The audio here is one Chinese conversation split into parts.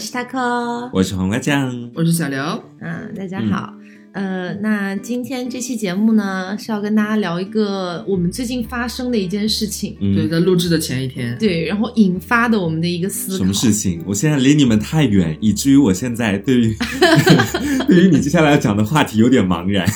是 taco，我是黄瓜酱，我是小刘。嗯，大家好。呃，那今天这期节目呢，是要跟大家聊一个我们最近发生的一件事情。嗯对，在录制的前一天，对，然后引发的我们的一个思考。什么事情？我现在离你们太远，以至于我现在对于 对于你接下来要讲的话题有点茫然。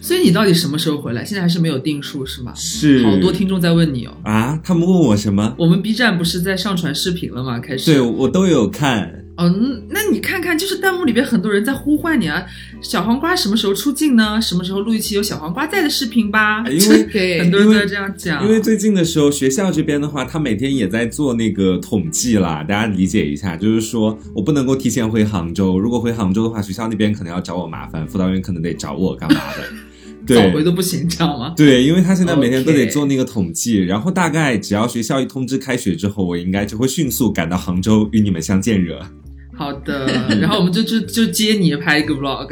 所以你到底什么时候回来？现在还是没有定数是吗？是好多听众在问你哦。啊，他们问我什么？我们 B 站不是在上传视频了吗？开始。对我都有看。哦，嗯那你看看，就是弹幕里边很多人在呼唤你啊，小黄瓜什么时候出镜呢？什么时候录一期有小黄瓜在的视频吧？因为 很多人都在这样讲。因为最近的时候，学校这边的话，他每天也在做那个统计啦，大家理解一下，就是说我不能够提前回杭州，如果回杭州的话，学校那边可能要找我麻烦，辅导员可能得找我干嘛的。早回都不行，知道吗？对，因为他现在每天都得做那个统计然后大概只要学校一通知开学之后，我应该就会迅速赶到杭州与你们相见惹。好的，然后我们就就就接你拍一个 vlog。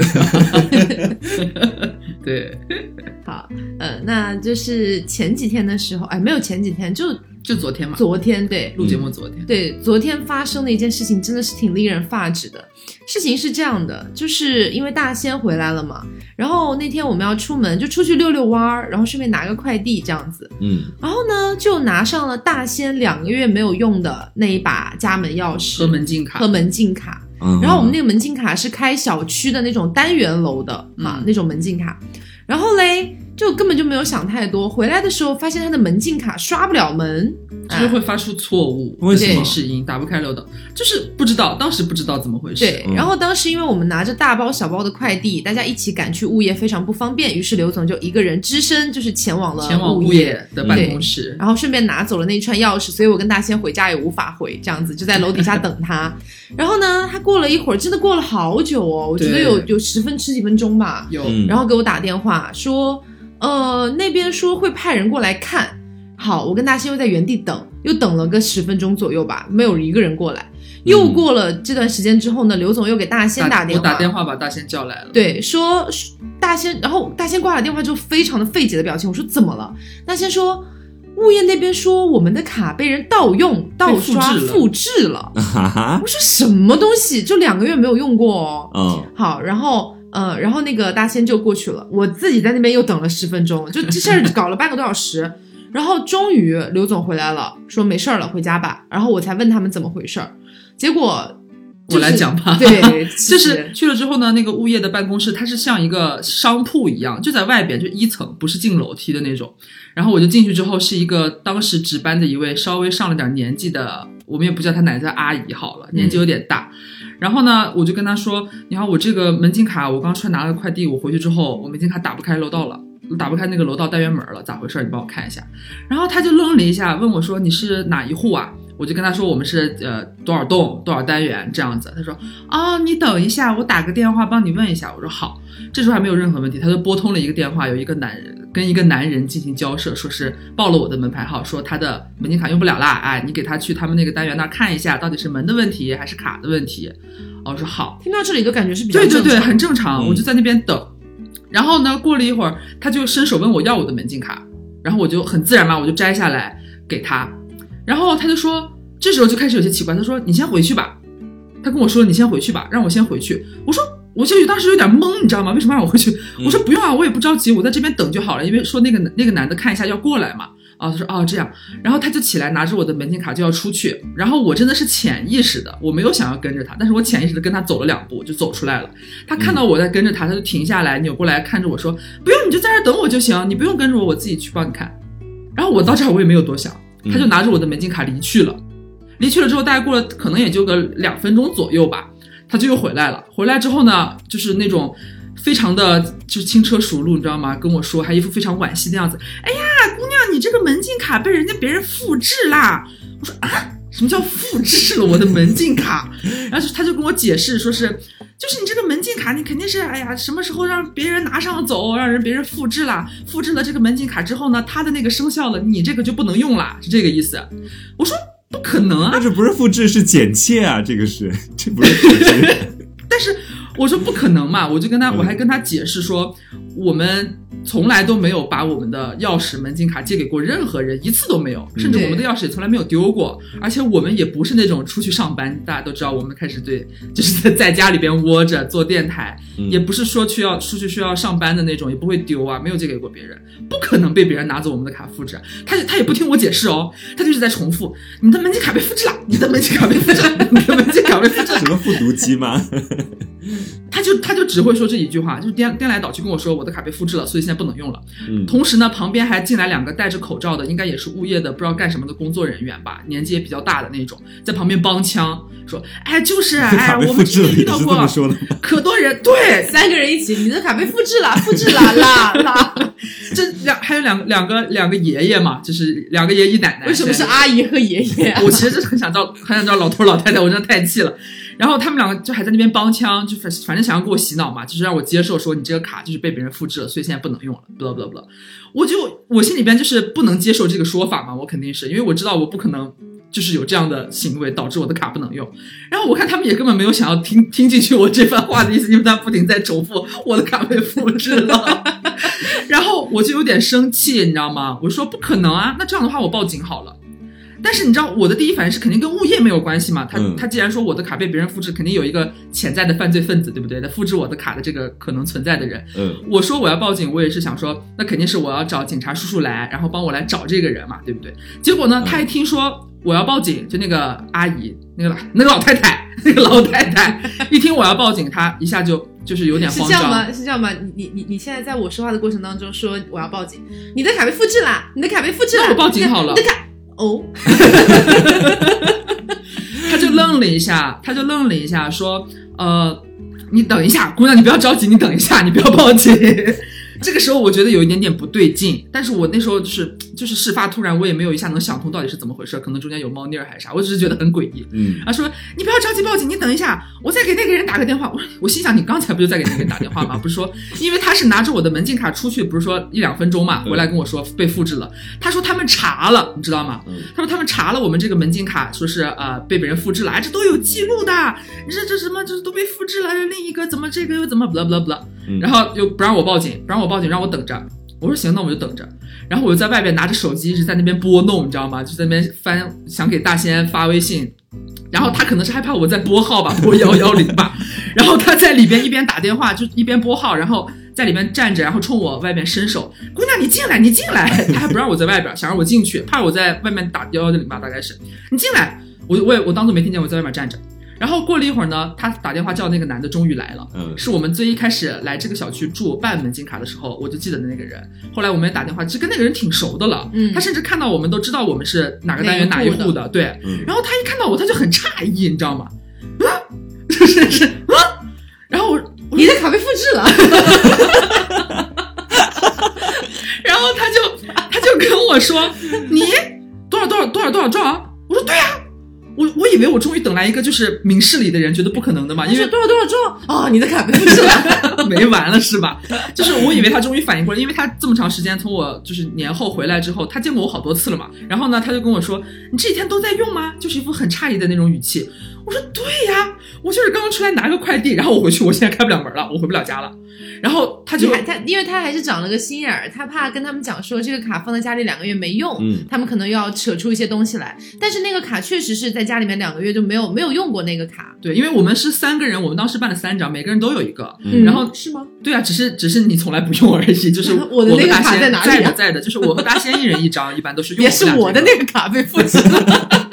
对，好，呃，那就是前几天的时候，哎，没有前几天，就就昨天嘛，昨天，对，录节目昨天。对，昨天发生的一件事情真的是挺令人发指的。事情是这样的，就是因为大仙回来了嘛，然后那天我们要出门，就出去遛遛弯儿，然后顺便拿个快递这样子。嗯，然后呢，就拿上了大仙两个月没有用的那一把家门钥匙和门禁卡和门禁卡。嗯然后我们那个门禁卡是开小区的那种单元楼的嘛，嗯那种门禁卡。然后嘞，就根本就没有想太多，回来的时候发现他的门禁卡刷不了门，就是会发出错误，为什么？提示音打不开漏斗，就是不知道，当时不知道怎么回事。对，嗯。然后当时因为我们拿着大包小包的快递，大家一起赶去物业非常不方便，于是刘总就一个人只身就是前往了前往物物业的办公室，然后顺便拿走了那一串钥匙，所以我跟大仙回家也无法回，这样子就在楼底下等他。然后呢，他过了一会儿，真的过了好久哦，我觉得有有十分十几分钟吧。有、嗯。然后给我打电话说，呃，那边说会派人过来看。好，我跟大仙又在原地等，又等了个十分钟左右吧，没有一个人过来。又过了这段时间之后呢，刘总又给大仙打电话，我打电话把大仙叫来了。对，说大仙，然后大仙挂了电话之后，非常的费解的表情。我说怎么了？大仙说，物业那边说我们的卡被人盗用、盗刷、复制了复制了。哈 哈我，说什么东西？就两个月没有用过哦。嗯，好，然后。呃，然后那个大仙就过去了，我自己在那边又等了十分钟，就这事儿 搞了半个多小时，然后终于刘总回来了，说没事儿了，回家吧。然后我才问他们怎么回事儿，结果、就是、我来讲吧对，就是去了之后呢，那个物业的办公室，它是像一个商铺一样，就在外边，就一层，不是进楼梯的那种。然后我就进去之后，是一个当时值班的一位稍微上了点年纪的，我们也不叫她奶奶，叫阿姨好了，年纪有点大。然后呢，我就跟他说：“你好，我这个门禁卡，我刚出来拿了快递，我回去之后，我门禁卡打不开楼道了。”打不开那个楼道单元门了，咋回事？你帮我看一下。然后他就愣了一下，问我说：“你是哪一户啊？”我就跟他说：“我们是呃多少栋多少单元这样子。”他说：“哦，你等一下，我打个电话帮你问一下。”我说：“好。”这时候还没有任何问题，他就拨通了一个电话，有一个男人跟一个男人进行交涉，说是报了我的门牌号，说他的门禁卡用不了啦，哎，你给他去他们那个单元那儿看一下，到底是门的问题还是卡的问题。哦我说好，听到这里就感觉是比较对对对，很正常。嗯我就在那边等，然后呢，过了一会儿，他就伸手问我要我的门禁卡，然后我就很自然嘛，我就摘下来给他，然后他就说，这时候就开始有些奇怪，他说你先回去吧，他跟我说你先回去吧，让我先回去。我说我就当时有点懵，你知道吗？为什么让我回去？我说不用啊，我也不着急，我在这边等就好了，因为说那个那个男的看一下要过来嘛。啊，他说哦这样，然后他就起来拿着我的门禁卡就要出去，然后我真的是潜意识的，我没有想要跟着他，但是我潜意识的跟他走了两步就走出来了。他看到我在跟着他，他就停下来，扭过来看着我说：“不用，你就在这等我就行，你不用跟着我，我自己去帮你看。”然后我到这儿我也没有多想，他就拿着我的门禁卡离去了。离去了之后，大概过了可能也就个两分钟左右吧，他就又回来了。回来之后呢，就是那种非常的就是轻车熟路，你知道吗？跟我说，还一副非常惋惜的样子。哎呀，姑娘，你这个门禁卡被人家别人复制啦！我说啊，什么叫复制了我的门禁卡？然后就他就跟我解释说是，就是你这个门禁卡，你肯定是哎呀，什么时候让别人拿上走，让人别人复制了，复制了这个门禁卡之后呢，他的那个生效了，你这个就不能用了，是这个意思。我说不可能啊那，这不是复制，是剪切啊！这个是，这不是复制。但是我说不可能嘛，我就跟他，嗯我还跟他解释说，我们从来都没有把我们的钥匙、门禁卡借给过任何人，一次都没有，甚至我们的钥匙也从来没有丢过，而且我们也不是那种出去上班，大家都知道，我们开始对，就是在在家里边窝着做电台，嗯也不是说去要出去需要上班的那种，也不会丢啊，没有借给过别人，不可能被别人拿走我们的卡复制。他他也不听我解释哦，他就是在重复，你的门禁卡被复制了，你的门禁卡被复制了，你的门禁卡被复制了。什么复读机吗？他就他就只会说这一句话，就是颠颠来倒去跟我说我的卡被复制了，所以现在不能用了。嗯同时呢，旁边还进来两个戴着口罩的，应该也是物业的，不知道干什么的工作人员吧，年纪也比较大的那种，在旁边帮腔说：“哎，就是 哎，我们之前遇到过你是这么说的？可多人，对，三个人一起，你的卡被复制了，复制了啦啦！这两还有两两个两个爷爷嘛，就是两个爷爷奶奶。为什么是阿姨和爷爷啊？我其实是很想叫，很想叫老头老太太，我真的太气了。然后他们两个就还在那边帮腔，就反反正想要给我洗脑嘛，就是让我接受说你这个卡就是被别人复制了，所以现在不能用了，不不不。我就我心里边就是不能接受这个说法嘛，我肯定是因为我知道我不可能就是有这样的行为导致我的卡不能用。然后我看他们也根本没有想要听听进去我这番话的意思，因为他不停在重复我的卡被复制了。然后我就有点生气，你知道吗？我说不可能啊，那这样的话我报警好了。但是你知道我的第一反应是肯定跟物业没有关系嘛？他、嗯他既然说我的卡被别人复制，肯定有一个潜在的犯罪分子，对不对？他复制我的卡的这个可能存在的人。嗯我说我要报警，我也是想说，那肯定是我要找警察叔叔来，然后帮我来找这个人嘛，对不对？结果呢，嗯他一听说我要报警，就那个阿姨，那个老那个老太太，那个老太太一听我要报警，她一下就就是有点慌张。是这样吗？是这样吗？你你你你现在在我说话的过程当中说我要报警，你的卡被复制啦，你的卡被复制啦，那我报警好了你的卡哦，他就愣了一下，他就愣了一下，说：“呃，你等一下，姑娘，你不要着急，你等一下，你不要报警。”这个时候我觉得有一点点不对劲，但是我那时候就是就是事发突然，我也没有一下能想通到底是怎么回事，可能中间有猫腻儿还是啥，我只是觉得很诡异。嗯他说：“你不要着急报警，你等一下，我再给那个人打个电话。我”我心想：“你刚才不就在给那个人打电话吗？不是说，因为他是拿着我的门禁卡出去，不是说一两分钟嘛，回来跟我说被复制了。他说他们查了，你知道吗？嗯他说他们查了我们这个门禁卡，说是呃被别人复制了，哎，这都有记录的。这这什么这都被复制了，另一个怎么这个又怎么不啦不啦不啦，嗯然后又不让我报警，不让我报警，让我等着。我说行，那我就等着。然后我就在外边拿着手机一直在那边拨弄，你知道吗？就在那边翻，想给大仙发微信。然后他可能是害怕我在拨号吧，拨幺幺零吧。然后他在里边一边打电话，就一边拨号，然后在里边站着，然后冲我外面伸手：“姑娘，你进来，你进来。”他还不让我在外边，想让我进去，怕我在外面打幺幺零吧，大概是。你进来，我我也我当做没听见，我在外面站着。然后过了一会儿呢，他打电话叫那个男的终于来了。嗯是我们最一开始来这个小区住办门禁卡的时候，我就记得的那个人。后来我们也打电话，其实跟那个人挺熟的了。嗯他甚至看到我们都知道我们是哪个单元哪哪一户的对。嗯然后他一看到我，他就很诧异，你知道吗？啊，就 是是啊。然后我，你的卡被复制了，然后他就他就跟我说：“你多少多少多少多少兆？”我说：“对呀、我我以为我终于等来一个就是明事理的人，觉得不可能的嘛，因为多少多少周啊？你的卡被复制了，没完了是吧？就是我以为他终于反应过来，因为他这么长时间从我就是年后回来之后，他见过我好多次了嘛。然后呢，他就跟我说：“你这几天都在用吗？”就是一副很诧异的那种语气。我说：“对呀，我就是刚刚出来拿个快递，然后我回去，我现在开不了门了，我回不了家了。”然后他就他，因为他还是长了个心眼儿，他怕跟他们讲说这个卡放在家里两个月没用，嗯他们可能又要扯出一些东西来。但是那个卡确实是在家里面两个月就没有没有用过那个卡，对，因为我们是三个人，我们当时办了三张，每个人都有一个。嗯然后是吗？对啊，只是只是你从来不用而已，就是 我的那个卡在哪里啊在的在的，就是我和大仙一人一张，一般都是用也是我的那个卡被复制了，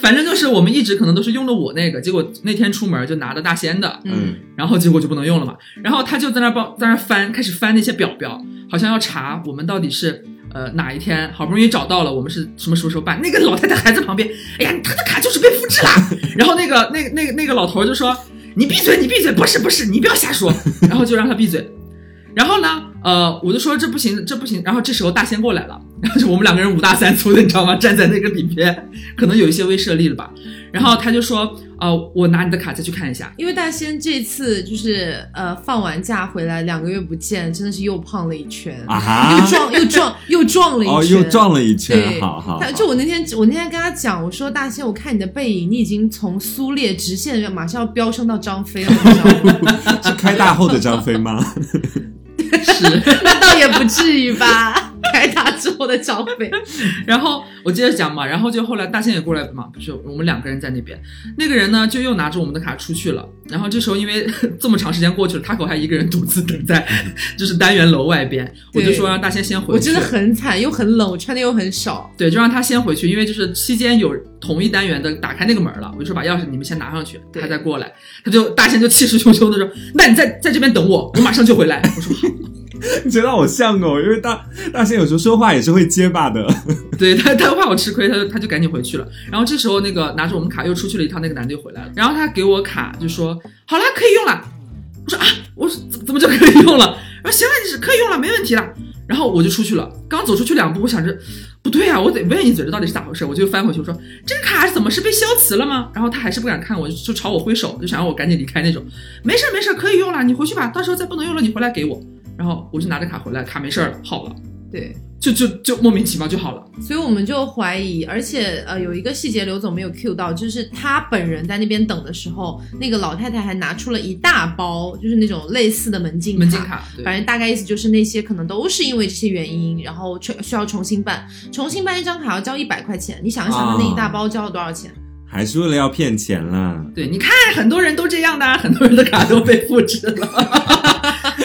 反正就是我们一直可能都是用的我那个，结果那天出门就拿的大仙的，嗯，然后结果就不能用了嘛。然后他就在那帮在那翻，开始翻那些表表，好像要查我们到底是呃哪一天好不容易找到了，我们是什么什么时候办。那个老太太还在旁边，哎呀，他的卡就是被复制了。然后那个那个那个那个老头就说：“你闭嘴，你闭嘴，不是不是，你不要瞎说。”然后就让他闭嘴。然后呢，呃，我就说这不行，这不行。然后这时候大仙过来了，然后就我们两个人五大三粗的，你知道吗？站在那个里边，可能有一些威慑力了吧。然后他就说，呃，我拿你的卡再去看一下。因为大仙这次就是呃放完假回来两个月不见，真的是又胖了一圈，啊哈又壮又壮 又壮了一圈，哦，又壮了一圈，对，好好。好就我那天我那天跟他讲，我说大仙，我看你的背影，你已经从苏烈直线马上要飙升到张飞了，你知道吗？是开大后的张飞吗？是，那倒也不至于吧，开大之后的张飞，然后我接着讲嘛，然后就后来大仙也过来嘛，不是我们两个人在那边，那个人呢就又拿着我们的卡出去了。然后这时候因为 这么长时间过去了，他可还一个人独自等在 就是单元楼外边，我就说让大仙先回去。我真的很惨，又很冷，我穿的又很少。对，就让他先回去，因为就是期间有同一单元的打开那个门了，我就说把钥匙你们先拿上去，他再过来，他就大仙就气势汹汹的说：“那你在在这边等我，我马上就回来。”我说好，你觉得好像哦，因为大大仙有时候说话也是会结巴的。对他他怕我吃亏，他就他就赶紧回去了。然后这时候那个拿着我们卡又出去了一趟，那个男的又回来了，然后他给我卡就说：“好了，可以用了。”我说啊，我说怎怎么就可以用了？然后行了，你是可以用了，没问题了。然后我就出去了，刚走出去两步，我想着不对啊，我得问一嘴，这到底是咋回事？我就翻回去，我说这个卡怎么是被消磁了吗？然后他还是不敢看我，就就朝我挥手，就想让我赶紧离开那种。没事儿没事儿，可以用了，你回去吧，到时候再不能用了，你回来给我。然后我就拿着卡回来，卡没事儿了，好了，对，就就就莫名其妙就好了。所以我们就怀疑，而且呃有一个细节刘总没有 cue 到，就是他本人在那边等的时候，那个老太太还拿出了一大包，就是那种类似的门禁门禁卡，反正大概意思就是那些可能都是因为这些原因，然后需需要重新办，重新办一张卡要交一百块钱，你想一想，他那一大包交了多少钱？还是为了要骗钱啦。对，你看很多人都这样的啊，很多人的卡都被复制了。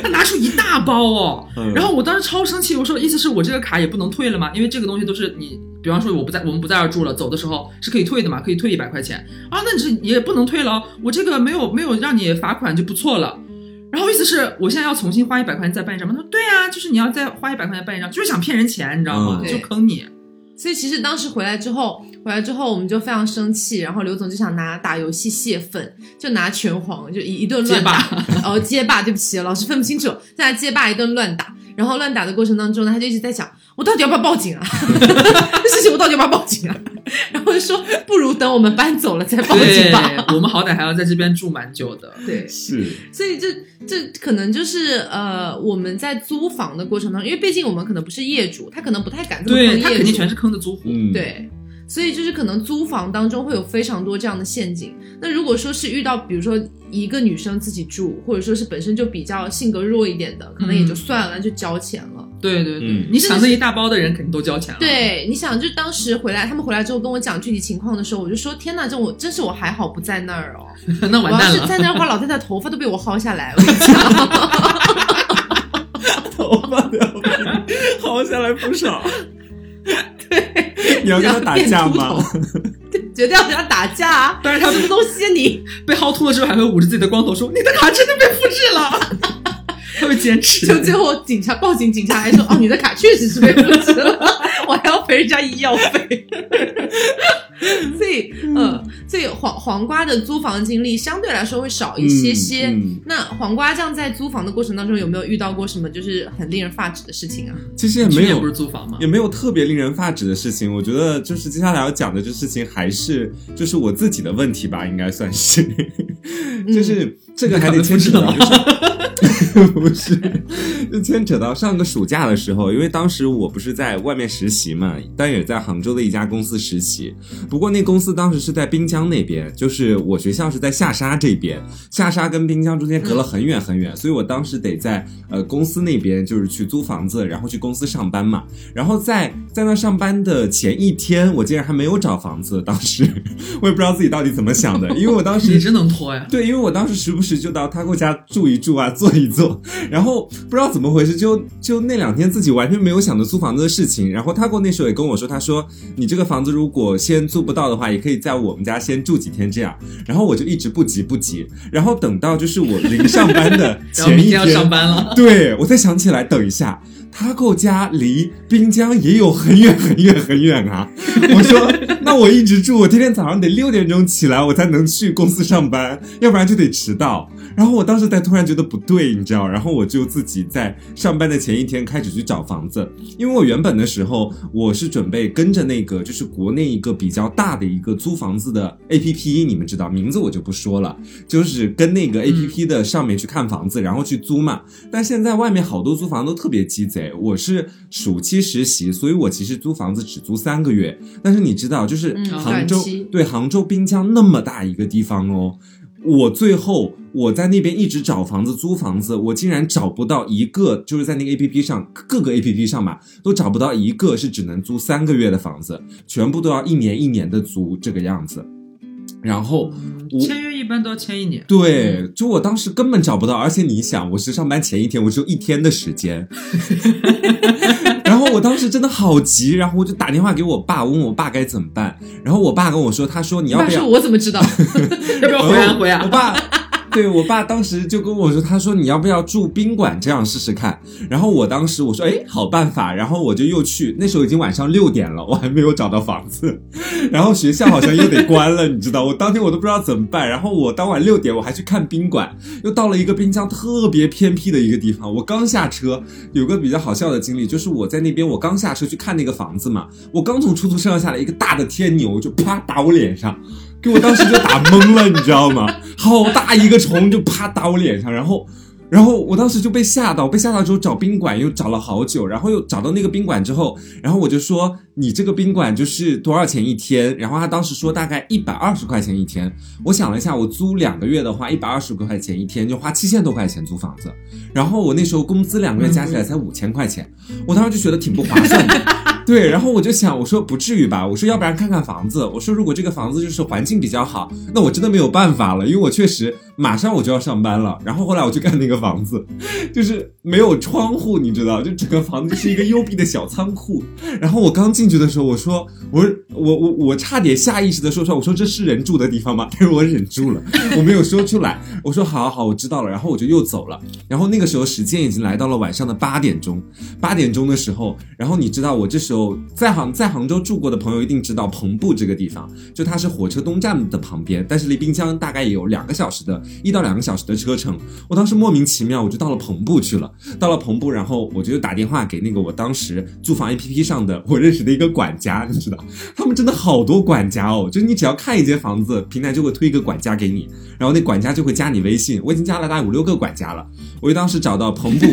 他拿出一大包哦，嗯然后我当时超生气，我说意思是我这个卡也不能退了吗？因为这个东西都是你，比方说我不在，我们不在这儿住了，走的时候是可以退的嘛，可以退一百块钱啊，那你这也不能退了哦，我这个没有没有让你罚款就不错了。然后意思是我现在要重新花一百块钱再办一张吗？他说对啊，就是你要再花一百块钱办一张，就是想骗人钱，你知道吗？嗯就坑你。所以其实当时回来之后，回来之后我们就非常生气，然后刘总就想拿打游戏泄愤，就拿拳皇就一一顿乱打，然后街霸，对不起，老师分不清楚，在那街霸一顿乱打，然后乱打的过程当中呢，他就一直在想，我到底要不要报警啊？这事情我到底要不要报警啊？然后就说不如等我们搬走了再报警吧。，我们好歹还要在这边住蛮久的。对，是，所以这这可能就是呃，我们在租房的过程当中，因为毕竟我们可能不是业主，他可能不太敢这么对坑业主他肯定全是坑的租户。嗯，，对，所以就是可能租房当中会有非常多这样的陷阱。那如果说是遇到，比如说一个女生自己住，或者说是本身就比较性格弱一点的，可能也就算了，就交钱了。对对对，嗯你想那一大包的人肯定都交钱了。对，你想，就当时回来，他们回来之后跟我讲具体情况的时候，我就说：天哪，这我真是我还好不在那儿哦，那我要完蛋了。是在那儿的话，老太太头发都被我薅下来。我跟你讲，头发都要被薅下来不少。对，你要跟他打架吗？绝对要跟他打架啊！但是他什么东西啊你？被薅秃了之后，还会捂着自己的光头说：“你的卡真的被复制了。”他会坚持。就最后警察报警，警察还说：“哦，你的卡确实是被复制了，我还要赔人家医药费。” 所以，呃，所以黄黄瓜的租房经历相对来说会少一些些。嗯嗯那黄瓜酱在租房的过程当中有没有遇到过什么就是很令人发指的事情啊？其实也没有租房吗也？没有特别令人发指的事情。我觉得就是接下来要讲的这事情，还是就是我自己的问题吧，应该算是。就是这个还得牵扯到，就是 不是，就牵扯到上个暑假的时候，因为当时我不是在外面实习嘛，但也在杭州的一家公司实习。不过那公司当时是在滨江那边，就是我学校是在下沙这边，下沙跟滨江中间隔了很远很远，所以我当时得在呃公司那边就是去租房子，然后去公司上班嘛。然后在在那上班的前一天，我竟然还没有找房子，当时我也不知道自己到底怎么想的，因为我当时你真能拖呀！对，因为我当时时不时就到他给我家住一住啊，坐一坐，然后不知道怎么回事，就就那两天自己完全没有想着租房子的事情。然后他过那时候也跟我说，他说你这个房子如果先租不到的话，也可以在我们家先住几天这样。然后我就一直不急不急，然后等到就是我临上班的前一明天 要上班了，对我才想起来，等一下。，Taco 家离滨江也有很远很远很远啊。我说，那我一直住，我天天早上得六点钟起来，我才能去公司上班，要不然就得迟到。然后我当时才突然觉得不对，你知道，然后我就自己在上班的前一天开始去找房子，因为我原本的时候我是准备跟着那个就是国内一个比较大的一个租房子的 A P P，你们知道名字我就不说了，就是跟那个 A P P 的上面去看房子，然后去租嘛。但现在外面好多租房都特别鸡贼，我是暑期实习，所以我其实租房子只租三个月。但是你知道，就是嗯杭州对杭州滨江那么大一个地方哦。我最后我在那边一直找房子租房子，我竟然找不到一个，就是在那个 A P P 上各个 A P P 上吧，都找不到一个是只能租三个月的房子，全部都要一年一年的租这个样子。然后我签约一般都要签一年。对，就我当时根本找不到，而且你想，我是上班前一天，我只有一天的时间，然后我当时真的好急，然后我就打电话给我爸，问我爸该怎么办。然后我爸跟我说，他说你要不要？我怎么知道？要不要回啊回啊我？爸，对我爸当时就跟我说，他说你要不要住宾馆这样试试看？然后我当时我说，哎，好办法。然后我就又去，那时候已经晚上六点了，我还没有找到房子，然后学校好像又得关了，你知道，我当天我都不知道怎么办。然后我当晚六点我还去看宾馆，又到了一个滨江特别偏僻的一个地方。我刚下车，有个比较好笑的经历，就是我在那边，我刚下车去看那个房子嘛，我刚从出租车上下来，一个大的天牛就啪打我脸上。给我当时就打懵了，你知道吗？好大一个虫就啪打我脸上，然后，然后我当时就被吓到，被吓到之后找宾馆又找了好久，然后又找到那个宾馆之后，然后我就说你这个宾馆就是多少钱一天？然后他当时说大概一百二十块钱一天。我想了一下，我租两个月的话，一百二十块钱一天就花七千多块钱租房子，然后我那时候工资两个月加起来才五千块钱，我当时就觉得挺不划算的。对，然后我就想，我说不至于吧，我说要不然看看房子，我说如果这个房子就是环境比较好，那我真的没有办法了，因为我确实马上我就要上班了。然后后来我去看那个房子，就是没有窗户，你知道，就整个房子就是一个幽闭的小仓库。然后我刚进去的时候，我说，我我我我差点下意识的说出来，我说这是人住的地方吗？但是我忍住了，我没有说出来。我说好好好，我知道了。然后我就又走了。然后那个时候时间已经来到了晚上的八点钟，八点钟的时候，然后你知道我这时候在杭在杭州住过的朋友一定知道棚布这个地方，就它是火车东站的旁边，但是离滨江大概也有两个小时的一到两个小时的车程。我当时莫名其妙我就到了棚布去了，到了棚布，然后我就打电话给那个我当时租房 APP 上的我认识的一个管家，你知道，他们真的好多管家哦，就是你只要看一间房子，平台就会推一个管家给你，然后那管家就会加你微信，我已经加了大概五六个管家了，我就当时找到棚布，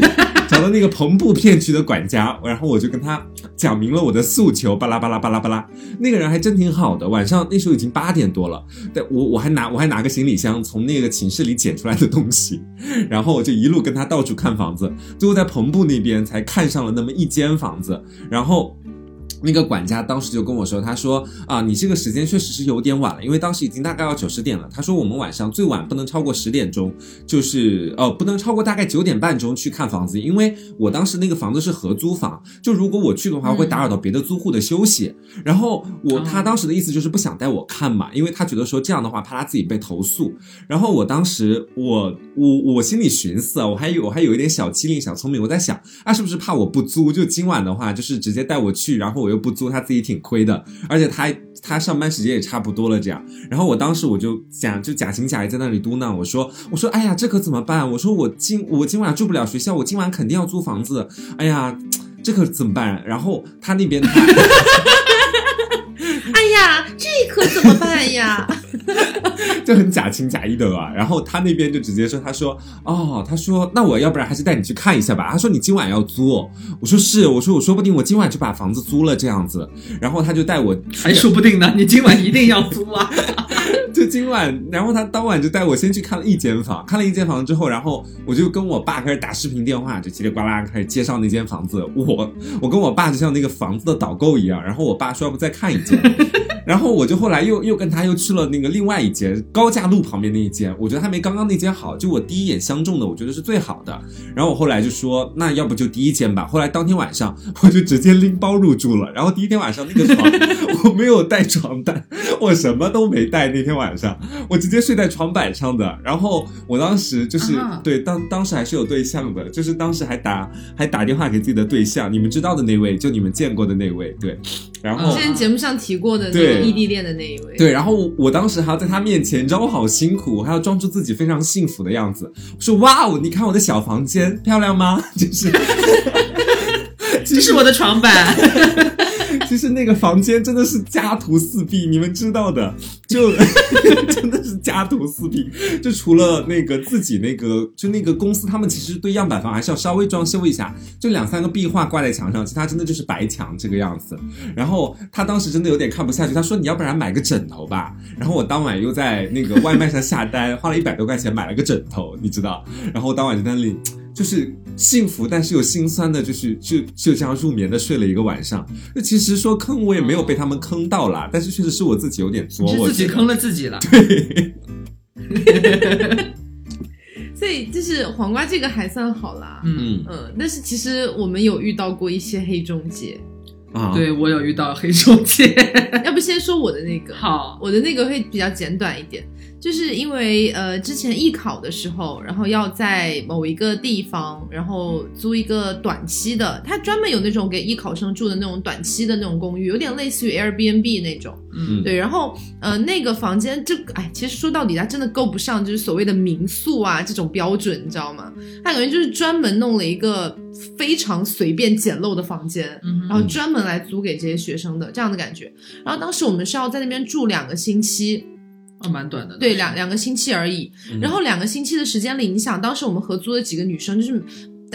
找到那个棚布片区的管家，然后我就跟他讲明了我的诉求，巴拉巴拉巴拉巴拉，那个人还真挺好的，晚上那时候已经八点多了，但我我还拿我还拿个行李箱从那个寝室里捡出来的东西，然后我就一路跟他到处看房子，最后在棚布那边才看上了那么一间房子，然后。那个管家当时就跟我说，他说啊，你这个时间确实是有点晚了，因为当时已经大概要九十点了。他说我们晚上最晚不能超过十点钟，就是呃不能超过大概九点半钟去看房子，因为我当时那个房子是合租房，就如果我去的话会打扰到别的租户的休息。然后我他当时的意思就是不想带我看嘛，因为他觉得说这样的话怕他自己被投诉。然后我当时我我我心里寻思啊，我还有我还有一点小机灵小聪明，我在想啊是不是怕我不租，就今晚的话就是直接带我去，然后我又不租，他自己挺亏的，而且他他上班时间也差不多了这样。然后我当时我就想就假情假意在那里嘟囔，我说我说哎呀这可怎么办？我说我今我今晚住不了学校，我今晚肯定要租房子，哎呀。这可怎么办？然后他那边他哎呀，这可怎么办呀？就很假情假意的了。然后他那边就直接说：“他说哦，他说那我要不然还是带你去看一下吧。”他说：“你今晚要租哦？”我说：“是。”我说：“我说不定我今晚就把房子租了这样子。”然后他就带我，还说不定呢，你今晚一定要租啊！就今晚，然后他当晚就带我先去看了一间房，看了一间房之后，然后我就跟我爸开始打视频电话，就叽里呱啦开始介绍那间房子。我我跟我爸就像那个房子的导购一样，然后我爸说要不再看一间，然后我就后来又又跟他又去了那个另外一间高架路旁边那一间，我觉得还没刚刚那间好，就我第一眼相中的，我觉得是最好的。然后我后来就说，那要不就第一间吧。后来当天晚上我就直接拎包入住了。然后第一天晚上那个床 我没有带床单，我什么都没带。那天晚上我直接睡在床板上的。然后我当时就是、啊对当当时还是有对象的，就是当时还打还打电话给自己的对象，你们知道的那位，就你们见过的那位，对。然后嗯之前节目上提过的那个对异地恋的那一位，对，然后我当时还要在他面前，你知道我好辛苦，我还要装出自己非常幸福的样子，我说哇哦，你看我的小房间漂亮吗？就是，这是我的床板，其实那个房间真的是家徒四壁，你们知道的，就 真的是家徒四壁。就除了那个自己那个，就那个公司，他们其实对样板房还是要稍微装修一下，就两三个壁画挂在墙上，其他真的就是白墙这个样子。然后他当时真的有点看不下去，他说你要不然买个枕头吧。然后我当晚又在那个外卖上下单，花了一百多块钱买了个枕头，你知道。然后当晚就在那里。就是幸福，但是又心酸的，就是就就这样入眠的睡了一个晚上。那其实说坑我也没有被他们坑到啦，但是确实是我自己有点作，是我自己坑了自己了。所以就是黄瓜这个还算好啦。嗯，嗯嗯，但是其实我们有遇到过一些黑中介，啊，对我有遇到黑中介。要不先说我的那个，好，我的那个会比较简短一点，就是因为呃之前艺考的时候，然后要在某一个地方，然后租一个短期的，他专门有那种给艺考生住的那种短期的那种公寓，有点类似于 Airbnb 那种。嗯，对，然后呃那个房间这个哎，其实说到底它真的够不上就是所谓的民宿啊这种标准，你知道吗？它感觉就是专门弄了一个非常随便简陋的房间，嗯然后专门来租给这些学生的这样的感觉。然后当时我们是要在那边住两个星期，哦，蛮短的。对，两两个星期而已。嗯然后两个星期的时间里，你想当时我们合租的几个女生就是。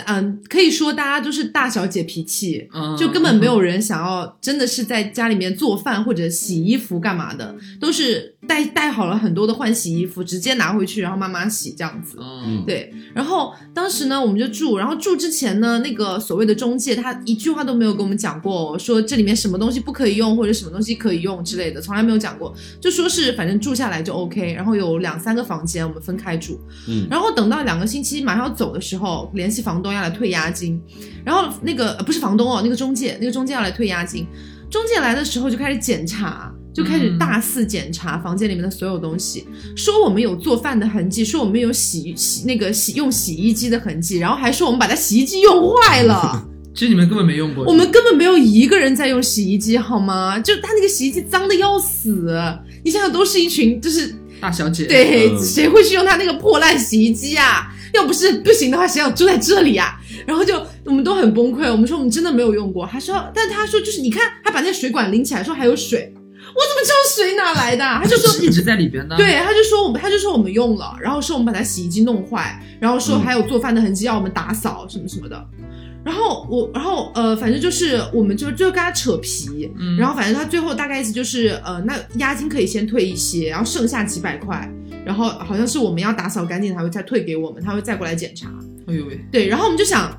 嗯，可以说大家都是大小姐脾气，嗯，就根本没有人想要真的是在家里面做饭或者洗衣服干嘛的，都是带带好了很多的换洗衣服，直接拿回去然后妈妈洗这样子。嗯，对，然后当时呢，我们就住，然后住之前呢，那个所谓的中介他一句话都没有跟我们讲过，说这里面什么东西不可以用或者什么东西可以用之类的，从来没有讲过，就说是反正住下来就 OK，然后有两三个房间我们分开住，嗯。然后等到两个星期马上要走的时候，联系房东要来退押金，然后那个、呃、不是房东哦，那个中介，那个中介要来退押金，中介来的时候就开始检查。就开始大肆检查房间里面的所有东西，说我们有做饭的痕迹，说我们有洗洗那个洗用洗衣机的痕迹，然后还说我们把它洗衣机用坏了。其实你们根本没用过。我们根本没有一个人在用洗衣机，好吗？就他那个洗衣机脏的要死，你想想，都是一群就是大小姐，对，嗯谁会去用他那个破烂洗衣机啊？要不是不行的话，谁想住在这里啊？然后就我们都很崩溃，我们说我们真的没有用过。他说，但他说就是你看，他把那水管拎起来，说还有水，我怎么知道水哪来的啊？他就说一直在里边的。，对，他就说我们，他就说我们用了，然后说我们把他洗衣机弄坏，然后说还有做饭的痕迹要我们打扫什么什么的。然后我，然后呃，反正就是我们就就跟他扯皮，嗯然后反正他最后大概意思就是呃，那押金可以先退一些，然后剩下几百块，然后好像是我们要打扫干净，他会再退给我们，他会再过来检查。哎呦喂，对，然后我们就想，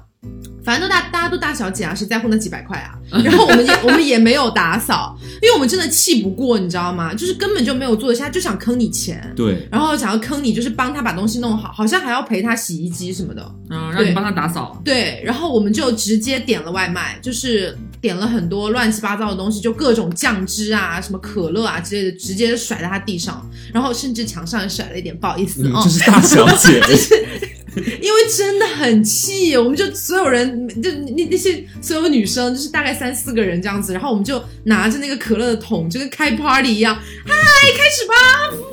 反正都大大家都大小姐啊，谁在乎那几百块啊？然后我们也我们也没有打扫，因为我们真的气不过，你知道吗？就是根本就没有做得下，就想坑你钱。对，然后想要坑你，就是帮他把东西弄好，好像还要赔他洗衣机什么的。嗯，让你帮他打扫。对，然后我们就直接点了外卖，就是点了很多乱七八糟的东西，就各种酱汁啊、什么可乐啊之类的，直接甩在他地上，然后甚至墙上也甩了一点，不好意思哦，嗯这是大小姐，因为真的很气，我们就所有人，就那那些所有女生，就是大概三四个人这样子，然后我们就拿着那个可乐的桶，就跟开 party 一样，嗨，开始吧，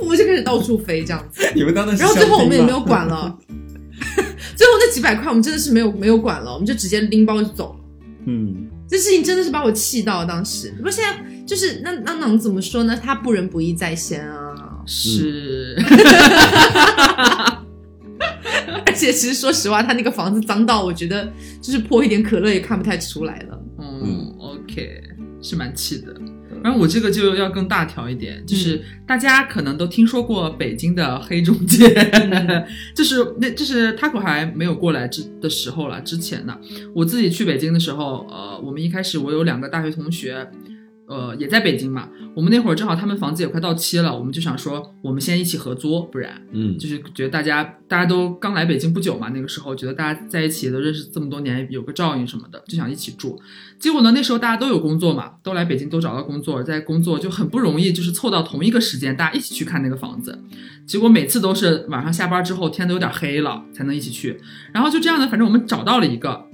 我就开始到处飞这样子。你们当的是然后最后我们也没有管了，最后那几百块我们真的是没有没有管了，我们就直接拎包就走了。嗯，这事情真的是把我气到，当时。不过现在就是那那能怎么说呢？他不仁不义在先啊。是，而且其实说实话，他那个房子脏到我觉得就是泼一点可乐也看不太出来了。嗯，OK，是蛮气的。然后我这个就要更大条一点，就是大家可能都听说过北京的黑中介，就是那就是 Taco 还没有过来之的时候了，之前呢，我自己去北京的时候，呃，我们一开始我有两个大学同学，呃也在北京嘛，我们那会儿正好他们房子也快到期了，我们就想说我们先一起合租，不然嗯，就是觉得大家大家都刚来北京不久嘛，那个时候觉得大家在一起都认识这么多年，有个照应什么的，就想一起住。结果呢，那时候大家都有工作嘛，都来北京都找到工作，在工作就很不容易，就是凑到同一个时间，大家一起去看那个房子。结果每次都是晚上下班之后，天都有点黑了才能一起去。然后就这样呢，反正我们找到了一个。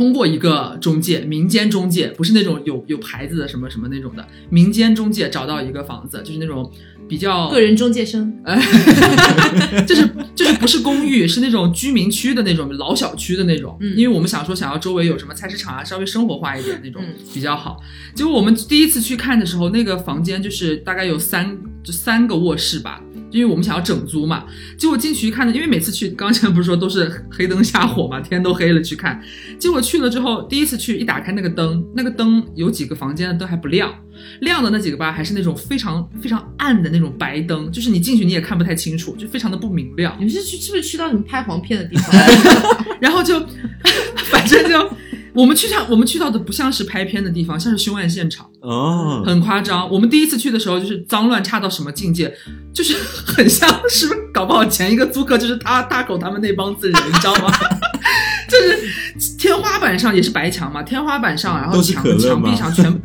通过一个中介，民间中介，不是那种有有牌子的什么什么那种的，民间中介找到一个房子，就是那种比较个人中介生，就是就是不是公寓，是那种居民区的那种老小区的那种。嗯因为我们想说想要周围有什么菜市场啊，稍微生活化一点那种嗯比较好。结果我们第一次去看的时候，那个房间就是大概有三就三个卧室吧，因为我们想要整租嘛。结果进去一看呢，因为每次去刚才不是说都是黑灯瞎火嘛，天都黑了去看。结果去了之后，第一次去一打开那个灯，那个灯有几个房间的灯还不亮，亮的那几个吧还是那种非常非常暗的那种白灯，就是你进去你也看不太清楚，就非常的不明亮。你们是去是不是去到你们拍黄片的地方？然后就 反正就我们去上我们去到的不像是拍片的地方，像是凶案现场，哦，很夸张。我们第一次去的时候就是脏乱差到什么境界，就是很像是不是搞不好前一个租客就是他大狗他们那帮子人，你知道吗？就是天花板上也是白墙嘛，天花板上然后墙墙壁上全。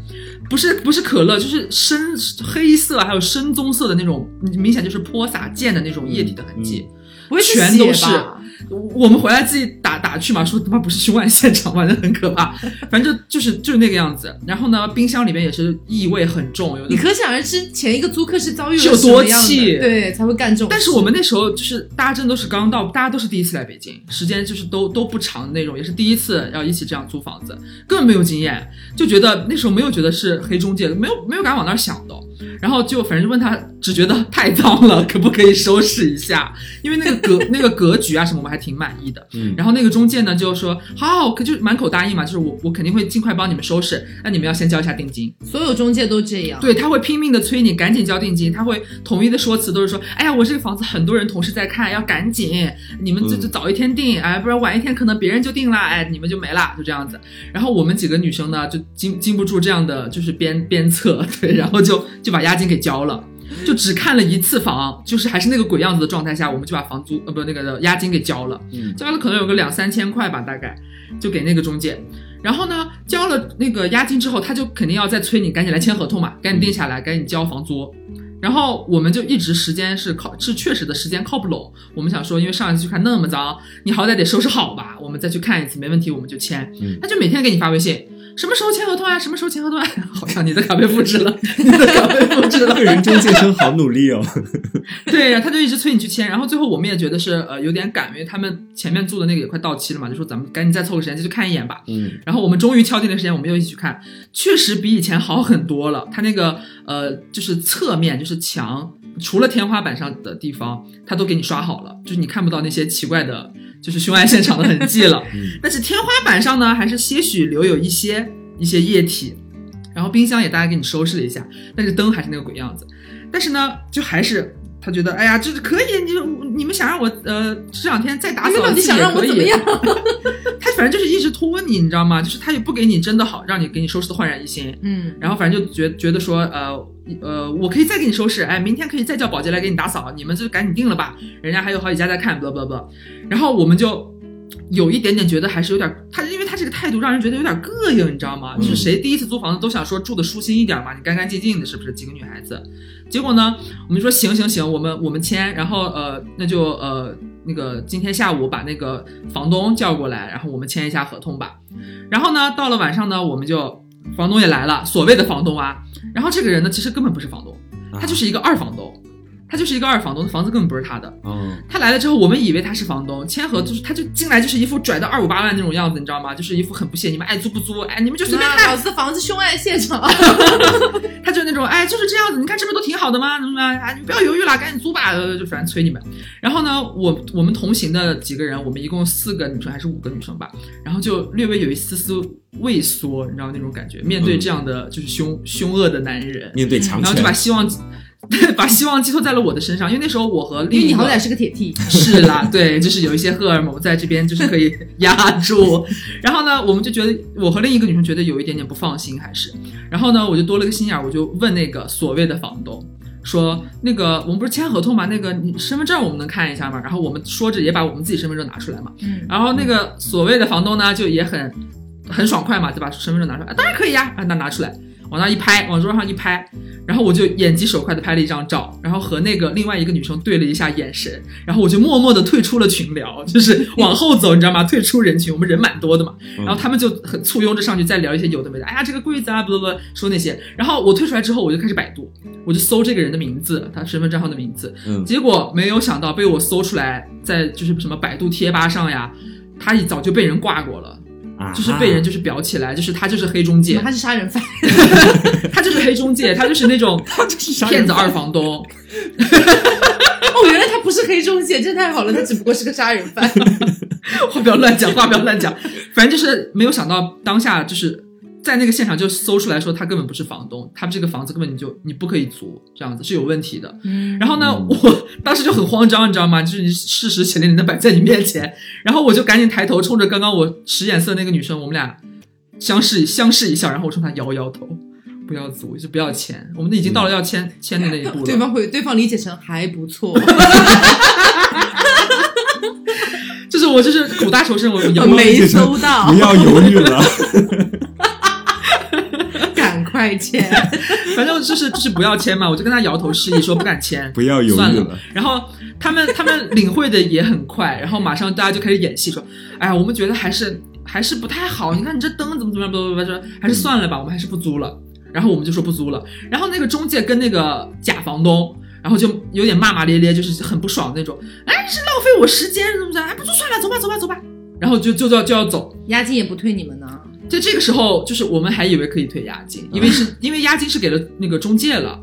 不是不是可乐，就是深黑色还有深棕色的那种，明显就是泼洒溅的那种液体的痕迹。全都是我们回来自己去嘛，说他妈不是凶案现场，反正很可怕，反正就就是就是那个样子。然后呢，冰箱里面也是异味很重，有的你可想而知，前一个租客是遭遇了是有多气对，才会干这种事。但是我们那时候就是大家真的都是刚到，大家都是第一次来北京，时间就是都都不长的那种，也是第一次要一起这样租房子，根本没有经验，就觉得那时候没有觉得是黑中介，没有没有敢往那儿想的。然后就反正就问他，只觉得太脏了，可不可以收拾一下？因为那个格 那个格局啊什么，我们还挺满意的。嗯然后那个中介呢就说好好，可就满口答应嘛，就是我我肯定会尽快帮你们收拾，那你们要先交一下定金。所有中介都这样。对，他会拼命的催你赶紧交定金，他会统一的说辞都是说，哎呀，我这个房子很多人同时在看，要赶紧，你们这嗯就早一天定，哎，不然晚一天可能别人就定了，哎，你们就没了，就这样子。然后我们几个女生呢，就经经不住这样的就是鞭鞭策，对，然后就就把押金给交了。就只看了一次房，就是还是那个鬼样子的状态下，我们就把房租呃不那个押金给交了，嗯交了可能有个两三千块吧，大概就给那个中介。然后呢，交了那个押金之后，他就肯定要再催你赶紧来签合同嘛，赶紧定下来，赶紧交房租。然后我们就一直时间是靠是确实的时间靠不拢，我们想说，因为上一次去看那么脏，你好歹得收拾好吧，我们再去看一次没问题，我们就签。嗯他就每天给你发微信，什么时候签合同啊？什么时候签合同啊？好像你的卡被复制了，你的卡被复制了个。人中介生好努力哦。对呀，他就一直催你去签，然后最后我们也觉得是呃有点赶，因为他们前面租的那个也快到期了嘛，就说咱们赶紧再凑个时间就去看一眼吧。嗯然后我们终于敲定了时间，我们又一起去看，确实比以前好很多了。他那个呃，就是侧面就是墙，除了天花板上的地方，他都给你刷好了，就是你看不到那些奇怪的，就是凶案现场的痕迹了。嗯但是天花板上呢，还是些许留有一些一些液体。然后冰箱也大概给你收拾了一下，但是灯还是那个鬼样子。但是呢，就还是他觉得，哎呀，这是可以，你你们想让我呃这两天再打扫一次到底想让我也可以怎么样？他反正就是一直拖你，你知道吗？就是他也不给你真的好，让你给你收拾的焕然一新。嗯，然后反正就觉觉得说，呃呃，我可以再给你收拾，哎，明天可以再叫保洁来给你打扫，你们就赶紧定了吧，人家还有好几家在看，blah blah blah。然后我们就有一点点觉得还是有点，他因为他这个态度让人觉得有点膈应，你知道吗？嗯就是谁第一次租房子都想说住的舒心一点嘛，你干干净净的，是不是？几个女孩子，结果呢，我们说行行行，我们我们签，然后呃，那就呃那个今天下午把那个房东叫过来，然后我们签一下合同吧。然后呢，到了晚上呢，我们就房东也来了，所谓的房东啊。然后这个人呢，其实根本不是房东，他就是一个二房东，他就是一个二房东，房子根本不是他的。嗯，他来了之后，我们以为他是房东，签合就是他就进来就是一副拽到二五八万那种样子，你知道吗？就是一副很不屑，你们爱租不租？哎，你们就随便看那老。子的房子凶案现场，他就那种，哎，就是这样子，你看这边都挺好的吗，怎么怎么样？哎，你不要犹豫了，赶紧租吧，呃就反正催你们。然后呢，我我们同行的几个人，我们一共四个女生还是五个女生吧，然后就略微有一丝丝畏缩，你知道那种感觉，面对这样的就是凶凶恶的男人，面对强然后就把，希望 把希望寄托在了我的身上，因为那时候我和因另一个为你好歹是个铁 T，，是啦，对，就是有一些荷尔蒙在这边，就是可以 压住。然后呢，我们就觉得我和另一个女生觉得有一点点不放心，还是。然后呢，我就多了个心眼儿，我就问那个所谓的房东说：“那个我们不是签合同吗？那个你身份证我们能看一下吗？”然后我们说着也把我们自己身份证拿出来嘛。嗯，然后那个所谓的房东呢，就也很很爽快嘛，就把身份证拿出来，啊、当然可以呀，啊，那拿出来，往那一拍，往桌上一拍，然后我就眼疾手快的拍了一张照，然后和那个另外一个女生对了一下眼神，然后我就默默的退出了群聊，就是往后走，你知道吗？退出人群，我们人蛮多的嘛，然后他们就很簇拥着上去再聊一些有的没的，哎呀这个柜子啊，不不不，说那些，然后我退出来之后，我就开始百度，我就搜这个人的名字，他身份证号的名字，嗯，结果没有想到被我搜出来，在就是什么百度贴吧上呀，他一早就被人挂过了，啊就是被人就是裱起来，就是他就是黑中介，他是杀人犯，他就是黑中介，他就是那种 就是骗子二房东。哦，原来他不是黑中介，真太好了，他只不过是个杀人犯。话不要乱讲，话不要乱讲。反正就是没有想到当下就是在那个现场就搜出来说他根本不是房东，他这个房子根本你就你不可以租，这样子是有问题的。嗯，然后呢，我当时就很慌张，你知道吗？就是你事实血淋淋的摆在你面前，然后我就赶紧抬头冲着刚刚我使眼色那个女生，我们俩相视相视一笑，然后我冲她摇摇头，不要租，就不要签，我们已经到了要签签的那一步了。对方会对方理解成还不错，就是我就是苦大仇深，我摇摇没收到不，要犹豫了。赶快签。反正就是就是不要签嘛，我就跟他摇头示意说不敢签，不要犹豫算了了。然后他们他们领会的也很快，然后马上大家就开始演戏说，哎呀，我们觉得还是还是不太好，你看你这灯怎么怎么样，不不不，说还是算了吧，我们还是不租了。然后我们就说不租了，然后那个中介跟那个假房东。然后就有点骂骂咧咧，就是很不爽那种。哎，是浪费我时间，怎么怎么？哎，不租算了，走吧，走吧，走吧。然后就就就要就要走，押金也不退你们呢，就这个时候，就是我们还以为可以退押金，因为是因为押金是给了那个中介了，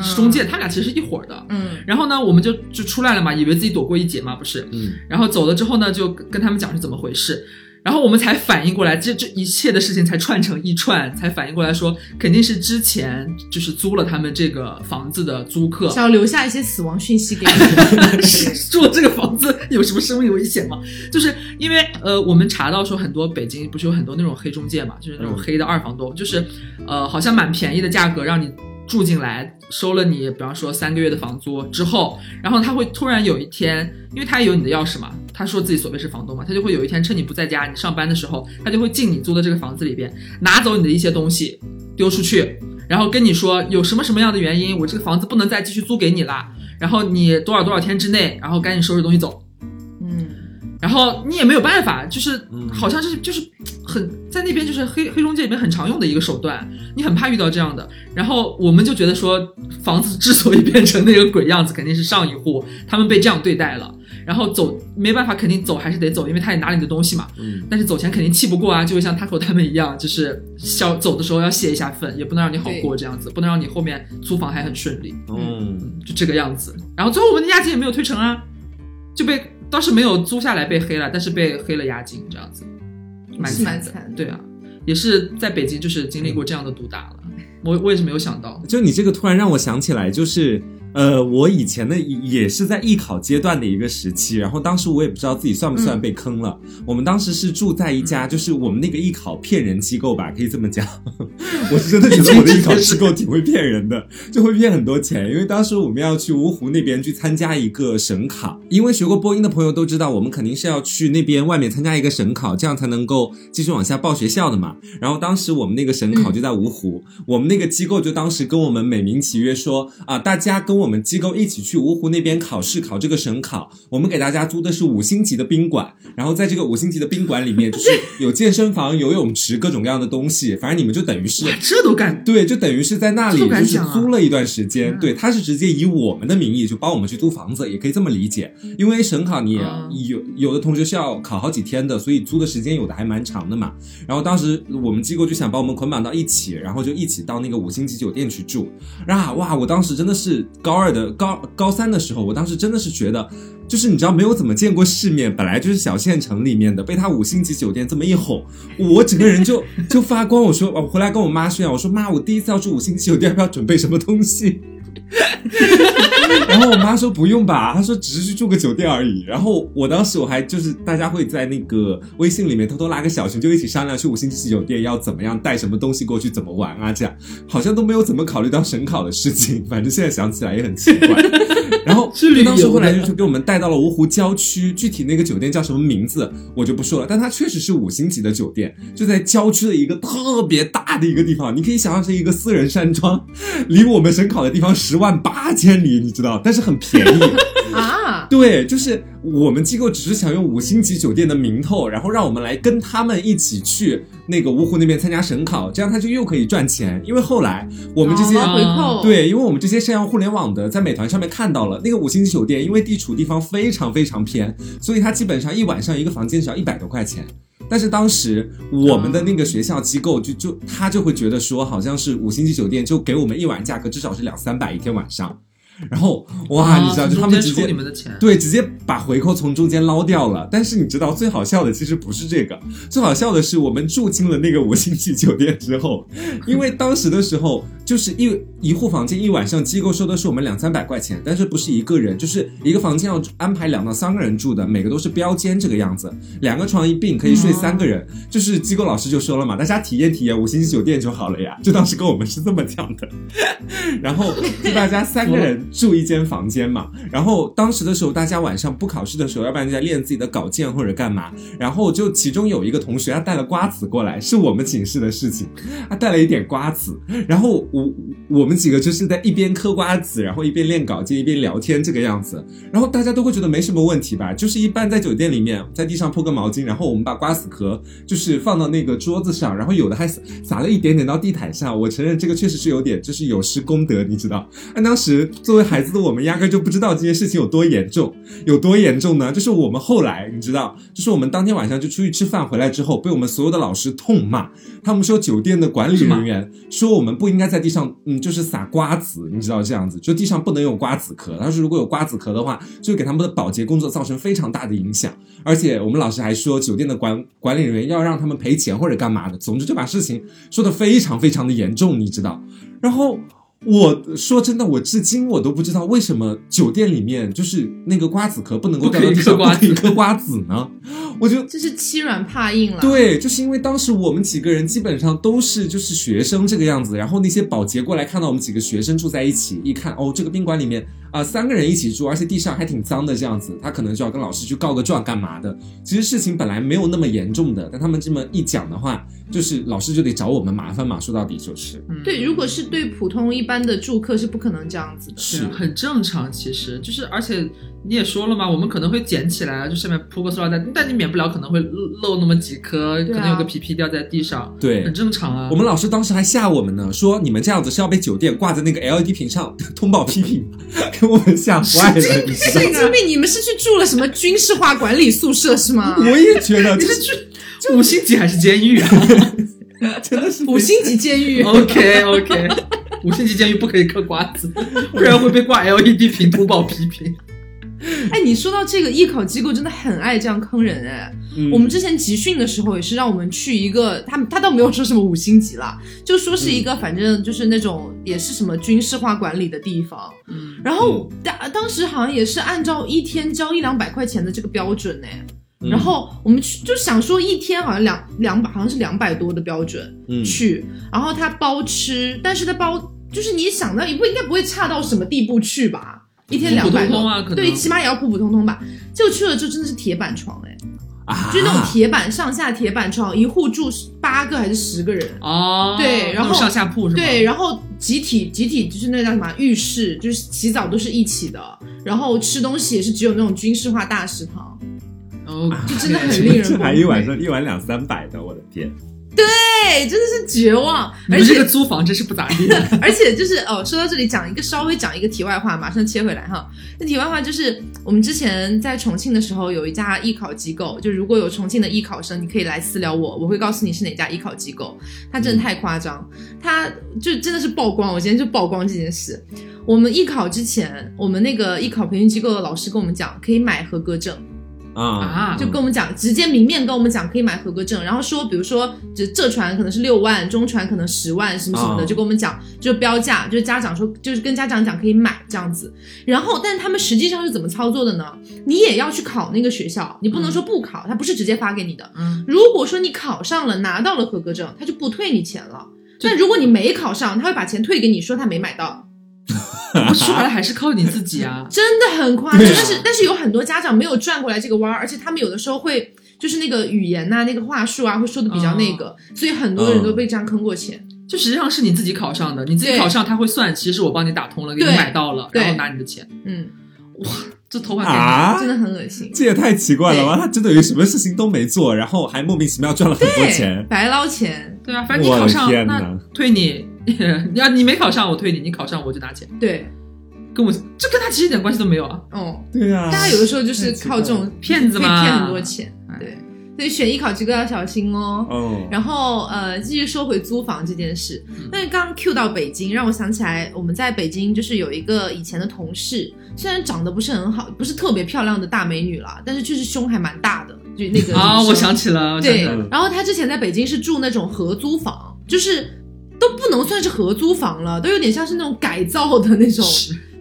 是中介，他俩其实是一伙儿的。嗯。然后呢，我们就就出来了嘛，以为自己躲过一劫嘛，不是？嗯，然后走了之后呢，就跟跟他们讲是怎么回事，然后我们才反应过来，这这一切的事情才串成一串，才反应过来说，肯定是之前就是租了他们这个房子的租客，想要留下一些死亡讯息给你们。住这个房子有什么生命危险吗？就是因为呃，我们查到说很多北京不是有很多那种黑中介嘛，就是那种黑的二房东，就是呃，好像蛮便宜的价格让你住进来，收了你比方说三个月的房租之后，然后他会突然有一天，因为他有你的钥匙嘛，他说自己所谓是房东嘛，他就会有一天趁你不在家，你上班的时候，他就会进你租的这个房子里边，拿走你的一些东西，丢出去。然后跟你说有什么什么样的原因，我这个房子不能再继续租给你啦。然后你多少多少天之内，然后赶紧收拾东西走。嗯，然后你也没有办法，就是嗯好像是就是很在那边就是黑黑中介里面很常用的一个手段，你很怕遇到这样的。然后我们就觉得说，房子之所以变成那个鬼样子，肯定是上一户他们被这样对待了。然后走没办法，肯定走还是得走，因为他也拿了你的东西嘛。嗯，但是走前肯定气不过啊，就会像 Taco 他们一样，就是消走的时候要泄一下愤，也不能让你好过这样子，不能让你后面租房还很顺利。嗯，就这个样子。然后最后我们的押金也没有退成啊，就被当时没有租下来被黑了，但是被黑了押金这样子，蛮是蛮惨的。惨的对啊，也是在北京就是经历过这样的毒打了，我我也是没有想到。就你这个突然让我想起来，就是呃，我以前的也是在艺考阶段的一个时期，然后当时我也不知道自己算不算被坑了。我们当时是住在一家，就是我们那个艺考骗人机构吧，可以这么讲。我是真的觉得我的艺考机构挺会骗人的，就会骗很多钱。因为当时我们要去芜湖那边去参加一个省考，因为学过播音的朋友都知道，我们肯定是要去那边外面参加一个省考，这样才能够继续往下报学校的嘛。然后当时我们那个省考就在芜湖，我们那个机构就当时跟我们美名其曰说啊，大家跟我们机构一起去芜湖那边考试，考这个省考。我们给大家租的是五星级的宾馆，然后在这个五星级的宾馆里面，就是有健身房、游泳池，各种各样的东西。反正你们就等于是，这都敢对，就等于是在那里就是租了一段时间。嗯对，他是直接以我们的名义就帮我们去租房子，也可以这么理解。因为省考你也嗯有有的同学是要考好几天的，所以租的时间有的还蛮长的嘛。然后当时我们机构就想把我们捆绑到一起，然后就一起到那个五星级酒店去住。啊哇！我当时真的是高高二的高高三的时候，我当时真的是觉得。就是你知道没有怎么见过世面，本来就是小县城里面的，被他五星级酒店这么一哄，我整个人就 就发光。我说我回来跟我妈炫耀，我说妈，我第一次要住五星级酒店，要准备什么东西？然后我妈说不用吧，她说只是去住个酒店而已。然后我当时我还就是大家会在那个微信里面偷偷拉个小群，就一起商量去五星级酒店要怎么样带什么东西过去，怎么玩啊，这样好像都没有怎么考虑到省考的事情。反正现在想起来也很奇怪。然后是旅游当时后来的就是给我们带到了芜湖郊区，具体那个酒店叫什么名字我就不说了，但它确实是五星级的酒店，就在郊区的一个特别大的一个地方，你可以想象是一个私人山庄，离我们省考的地方十万八千里，你知道，但是很便宜。啊，对，就是我们机构只是想用五星级酒店的名头，然后让我们来跟他们一起去那个芜湖那边参加省考，这样他就又可以赚钱。因为后来我们这些、对，因为我们这些是用互联网的，在美团上面看到了那个五星级酒店，因为地处地方非常非常偏，所以它基本上一晚上一个房间只要一百多块钱。但是当时我们的那个学校机构就就他就会觉得说，好像是五星级酒店就给我们一晚价格至少是两三百一天晚上，然后哇，你知道就他们直接对，直接把回扣从中间捞掉了。但是你知道最好笑的其实不是这个，最好笑的是我们住进了那个五星级酒店之后，因为当时的时候就是一一户房间一晚上，机构收的是我们两三百块钱，但是不是一个人，就是一个房间要安排两到三个人住的，每个都是标间这个样子，两个床一并可以睡三个人。就是机构老师就说了嘛，大家体验体验五星级酒店就好了呀，就当时跟我们是这么讲的。然后就大家三个人住一间房间嘛。然后当时的时候，大家晚上不考试的时候，要不然就在练自己的稿件或者干嘛。然后就其中有一个同学他带了瓜子过来，是我们寝室的事情，他带了一点瓜子。然后我我们几个就是在一边嗑瓜子，然后一边练稿件，一边聊天这个样子。然后大家都会觉得没什么问题吧，就是一般在酒店里面，在地上铺个毛巾，然后我们把瓜子壳就是放到那个桌子上，然后有的还撒了一点点到地毯上。我承认这个确实是有点就是有失公德，你知道。那当时作为孩子的我们，压根就不知道这件事情有多严重，有多严重呢？就是我们后来你知道，就是我们当天晚上就出去吃饭回来之后，被我们所有的老师痛骂，他们说酒店的管理人员说我们不应该在地上，嗯，就是撒瓜子，你知道这样子，就地上不能有瓜子壳。他说如果有瓜子壳的话，就会给他们的保洁工作造成非常大的影响。而且我们老师还说，酒店的管管理人员要让他们赔钱或者干嘛的。总之就把事情说的非常非常的严重，你知道。然后我说真的，我至今我都不知道为什么酒店里面就是那个瓜子壳不能够掉到地上，不可以嗑瓜子不可以嗑瓜子呢？我就这是欺软怕硬了。，对，就是因为当时我们几个人基本上都是就是学生这个样子，然后那些保洁过来看到我们几个学生住在一起，一看哦，这个宾馆里面啊、三个人一起住，而且地上还挺脏的这样子，他可能就要跟老师去告个状干嘛的。其实事情本来没有那么严重的，但他们这么一讲的话，就是老师就得找我们麻烦嘛。说到底就是，嗯对，如果是对普通一般的住客是不可能这样子的。是很正常，其实就是，而且你也说了嘛，我们可能会捡起来，就上面铺个塑料袋，但你免不了可能会漏那么几颗，可能有个皮皮掉在地上，对很正常啊。我们老师当时还吓我们呢，说你们这样子是要被酒店挂在那个 LED 屏上 通报批评，给我们吓坏了，你知道神经病！你们是去住了什么军事化管理宿舍是吗？我也觉得，你就是是去 五星级还是监狱啊 真的是五星级监狱。？OK OK，五星级监狱不可以嗑瓜子，不然会被挂 LED 屏通报批评。哎，你说到这个艺考机构，真的很爱这样坑人哎。嗯我们之前集训的时候也是让我们去一个，他他倒没有说什么五星级啦，就说是一个反正就是那种也是什么军事化管理的地方。嗯，然后当当时好像也是按照一天交一两百块钱的这个标准呢。嗯然后我们去就想说一天好像两两百，好像是两百多的标准，嗯去，然后他包吃，但是他包就是你想到也不应该不会差到什么地步去吧？一天两百多，通通啊对，起码也要普普通通吧。结果去了之后真的是铁板床哎，啊，就是那种铁板上下铁板床，一户住八个还是十个人？哦，对然后上下铺是吧？对，然后集体集体就是那叫什么浴室，就是洗澡都是一起的，然后吃东西也是只有那种军事化大食堂，哦，就真的很令人这还一晚上一晚两三百的，我的天！对，真的是绝望，而且这个租房真是不咋地。而且就是哦，说到这里讲一个稍微讲一个题外话，马上切回来哈。那题外话就是我们之前在重庆的时候有一家艺考机构，就如果有重庆的艺考生，你可以来私聊我，我会告诉你是哪家艺考机构。他真的太夸张，他就真的是曝光。我今天就曝光这件事。我们艺考之前，我们那个艺考培训机构的老师跟我们讲，可以买合格证。啊啊就跟我们讲，直接明面跟我们讲可以买合格证，然后说，比如说，这这船可能是六万，中船可能十万，什么什么的，哦就跟我们讲，就标价，就是家长说，就是跟家长讲可以买这样子。然后，但他们实际上是怎么操作的呢？你也要去考那个学校，你不能说不考，他不是直接发给你的。嗯，如果说你考上了，拿到了合格证，他就不退你钱了。就但如果你没考上，他会把钱退给你，说他没买到，不说白了还是靠你自己啊。真的很夸张。啊但是但是有很多家长没有转过来这个弯儿，而且他们有的时候会就是那个语言呐、那个话术啊，会说的比较那个，所以很多人都被这样坑过钱。就实际上是你自己考上的，你自己考上他会算，其实是我帮你打通了，给你买到了，然后拿你的钱。嗯，哇这头发啊真！的很恶心。这也太奇怪了吧！他真的有什么事情都没做，然后还莫名其妙赚了很多钱，。白捞钱。对啊，反正你考上那退你，你要你没考上我退你，你考上我就拿钱，对，跟我这跟他其实一点关系都没有啊。哦，对啊，大家有的时候就是靠这种骗子嘛可以骗很多钱。哎对，所以选艺考这个要小心哦。哦，然后呃，继续说回租房这件事嗯，那刚刚 Q 到北京，让我想起来我们在北京就是有一个以前的同事，虽然长得不是很好，不是特别漂亮的大美女了，但是确实胸还蛮大的，就那个啊，我想起了，我想起对然后她之前在北京是住那种合租房，就是都不能算是合租房了，都有点像是那种改造的那种。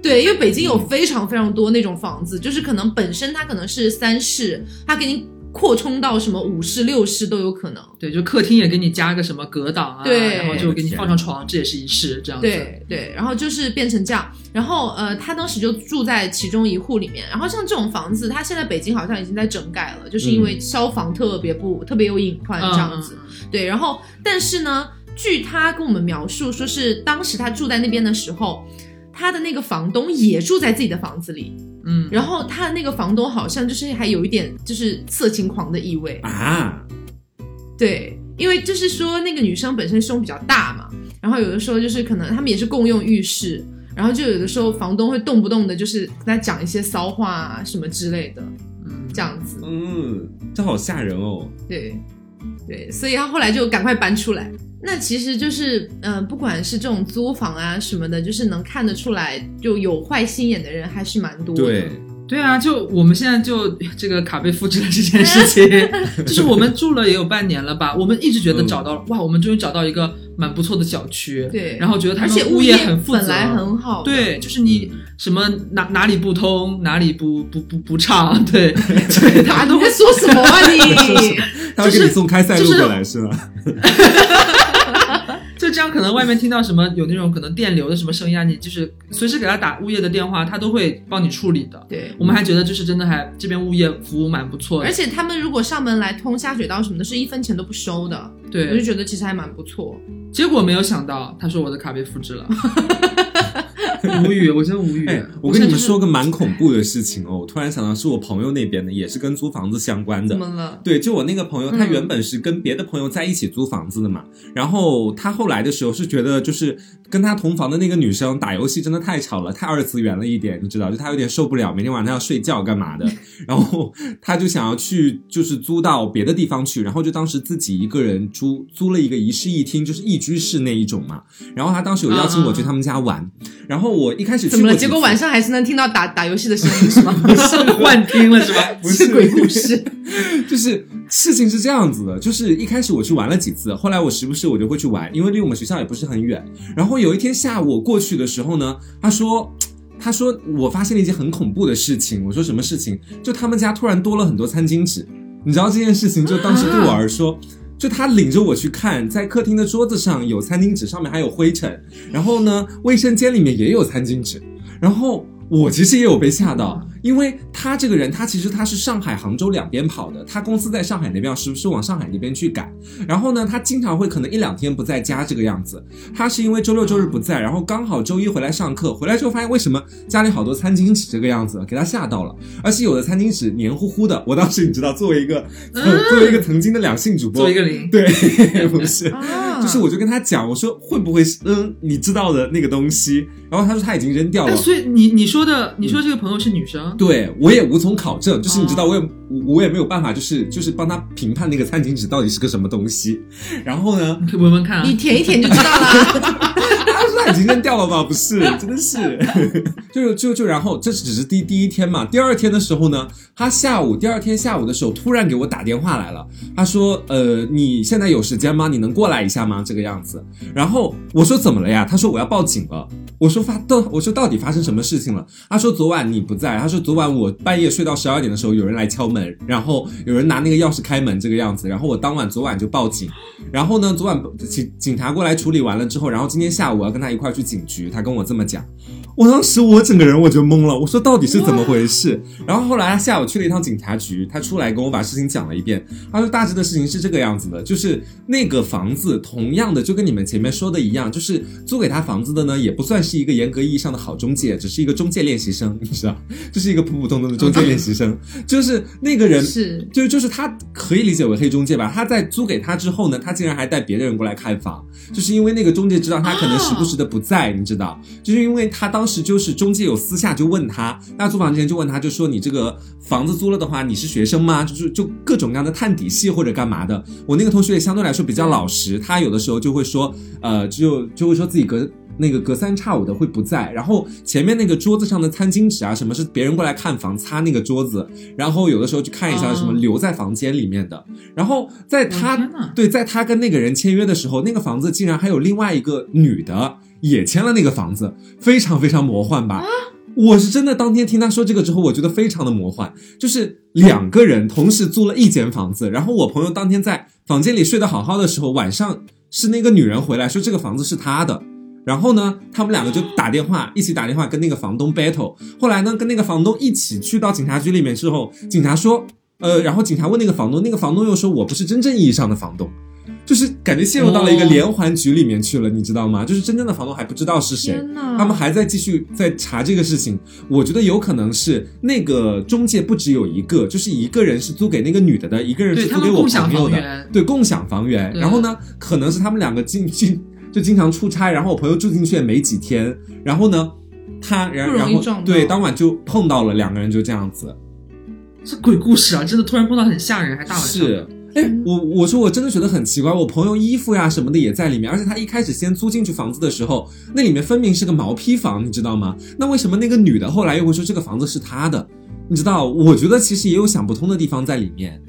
对，因为北京有非常非常多那种房子，就是可能本身它可能是三室，它给你扩充到什么五室六室都有可能。对，就客厅也给你加个什么隔挡啊，对然后就给你放上床，这也是一室这样子。对对，然后就是变成这样，然后呃，他当时就住在其中一户里面，然后像这种房子，它现在北京好像已经在整改了，就是因为消防特别不、特别有隐患这样子。对，然后但是呢，据他跟我们描述，说是当时他住在那边的时候，他的那个房东也住在自己的房子里，嗯，然后他的那个房东好像就是还有一点就是色情狂的意味，啊，对，因为就是说那个女生本身胸比较大嘛，然后有的时候就是可能他们也是共用浴室，然后就有的时候房东会动不动的就是跟他讲一些骚话啊什么之类的，嗯。这样子，嗯，这好吓人哦。对，对，所以他后来就赶快搬出来。那其实就是，嗯、不管是这种租房啊什么的，就是能看得出来，就有坏心眼的人还是蛮多的。对，对啊，就我们现在就这个卡被复制了这件事情，就是我们住了也有半年了吧，我们一直觉得找到了，哇，我们终于找到一个蛮不错的小区，对然后觉得他们而且物业很负责，本来很好，对，就是你什么哪哪里不通，哪里不不不不畅，对 对，大家都会说什么啊你？他会给你送开塞露过来是吧？就这样，可能外面听到什么有那种可能电流的什么声音啊，你就是随时给他打物业的电话，他都会帮你处理的。对。我们还觉得就是真的还这边物业服务蛮不错的，而且他们如果上门来通下水道什么的，是一分钱都不收的，对我就，觉得其实还蛮不错。结果没有想到，他说我的卡被复制了，无语，我真无语。哎，我跟你们说个，蛮恐怖的事情哦，我突然想到是我朋友那边的，也是跟租房子相关的怎。么了？对，就我那个朋友，他嗯原本是跟别的朋友在一起租房子的嘛，然后他后来的时候是觉得，就是跟他同房的那个女生打游戏真的太吵了，太二次元了一点，你知道，就他有点受不了，每天晚上要睡觉干嘛的，然后他就想要去，就是租到别的地方去，然后就当时自己一个人租租了一个一室一厅，就是一居室那一种嘛，然后他当时有邀请我去他们家玩，然后我一开始去怎么了？结果晚上还是能听到打打游戏的声音是吗？是幻听了是吧？不是鬼故事。就是事情是这样子的，就是一开始我去玩了几次，后来我时不时我就会去玩，因为离我们学校也不是很远。然后有一天下午我过去的时候呢，他说。他说：“我发现了一件很恐怖的事情。”我说：“什么事情？就他们家突然多了很多餐巾纸。你知道这件事情，就当时对我而说，就他领着我去看，在客厅的桌子上有餐巾纸，上面还有灰尘。然后呢，卫生间里面也有餐巾纸。然后我其实也有被吓到，因为他这个人，他其实他是上海、杭州两边跑的，他公司在上海那边，时不时往上海那边去赶。然后呢，他经常会可能一两天不在家这个样子。他是因为周六周日不在，然后刚好周一回来上课，回来之后发现为什么家里好多餐巾纸这个样子，给他吓到了。而且有的餐巾纸黏糊糊的，我当时你知道，作为一个、作为一个曾经的两性主播，做一个零，对，不是。啊就是我就跟他讲，我说会不会是嗯你知道的那个东西，然后他说他已经扔掉了但。所以你你说的，你说这个朋友是女生，对我也无从考证，就是你知道，哦我也我也没有办法，就是就是帮他评判那个餐巾纸到底是个什么东西。然后呢，闻闻看啊你。舔一舔就知道了。他说他已经扔掉了吧？不是，真的是，就就就然后这只是第第一天嘛，第二天的时候呢，他下午第二天下午的时候突然给我打电话来了，他说呃你现在有时间吗？你能过来一下吗？这个样子，然后我说怎么了呀？他说我要报警了。我说发到我说到底发生什么事情了？他说昨晚你不在，他说昨晚我半夜睡到十二点的时候有人来敲门，然后有人拿那个钥匙开门这个样子，然后我当晚昨晚就报警，然后呢昨晚警警察过来处理完了之后，然后今天下午我要跟他一块去警局，他跟我这么讲，我当时我整个人我就懵了，我说到底是怎么回事？然后后来他下午去了一趟警察局，他出来跟我把事情讲了一遍，他说大致的事情是这个样子的，就是那个房子同样的就跟你们前面说的一样，就是租给他房子的呢也不算是一个严格意义上的好中介，只是一个中介练习生，你知道，就是一个普普通通的中介练习生，就是那个人是就就是他可以理解为黑中介吧。他在租给他之后呢，他竟然还带别的人过来看房，就是因为那个中介知道他可能时不时的不在，你知道，就是因为他当时就是中介有私下就问他，那租房之前就问他，就说你这个房子租了的话，你是学生吗？就是就各种各样的探底细或者干嘛的。我那个同学也相对来说比较老实，他有的时候就会说，呃，就就会说自己隔。那个隔三差五的会不在，然后前面那个桌子上的餐巾纸啊，什么是别人过来看房擦那个桌子，然后有的时候去看一下什么留在房间里面的，然后在他对在他跟那个人签约的时候，那个房子竟然还有另外一个女的也签了那个房子，非常非常魔幻吧。我是真的当天听他说这个之后，我觉得非常的魔幻，就是两个人同时租了一间房子，然后我朋友当天在房间里睡得好好的时候，晚上是那个女人回来说这个房子是他的，然后呢，他们两个就打电话，一起打电话跟那个房东 battle。后来呢，跟那个房东一起去到警察局里面之后，警察说，呃，然后警察问那个房东，那个房东又说我不是真正意义上的房东，就是感觉陷入到了一个哦连环局里面去了，你知道吗？就是真正的房东还不知道是谁，他们还在继续在查这个事情。我觉得有可能是那个中介不只有一个，就是一个人是租给那个女的的，一个人是租给我朋友的，对，共享房源。然后呢，可能是他们两个进进就经常出差，然后我朋友住进去也没几天，然后呢，他然然后对当晚就碰到了，两个人就这样子。是鬼故事啊！真的突然碰到很吓人，还大晚上。是，哎，我我说我真的觉得很奇怪，我朋友衣服呀什么的也在里面，而且他一开始先租进去房子的时候，那里面分明是个毛坯房，你知道吗？那为什么那个女的后来又会说这个房子是她的？你知道，我觉得其实也有想不通的地方在里面。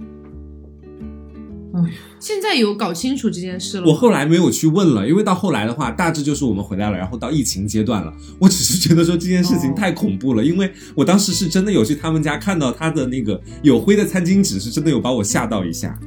现在有搞清楚这件事了吗。我后来没有去问了，因为到后来的话，大致就是我们回来了，然后到疫情阶段了。我只是觉得说这件事情哦太恐怖了，因为我当时是真的有去他们家看到他的那个有灰的餐巾纸，是真的有把我吓到一下。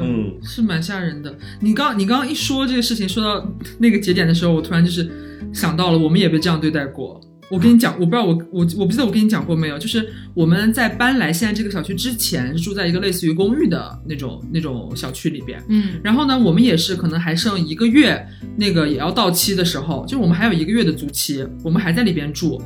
嗯嗯是蛮吓人的。你刚你刚刚一说这个事情，说到那个节点的时候，我突然就是想到了，我们也被这样对待过。我跟你讲，我不知道我我我不记得我跟你讲过没有，就是我们在搬来现在这个小区之前，住在一个类似于公寓的那种那种小区里边。嗯，然后呢，我们也是可能还剩一个月，那个也要到期的时候，就是我们还有一个月的租期，我们还在里边住，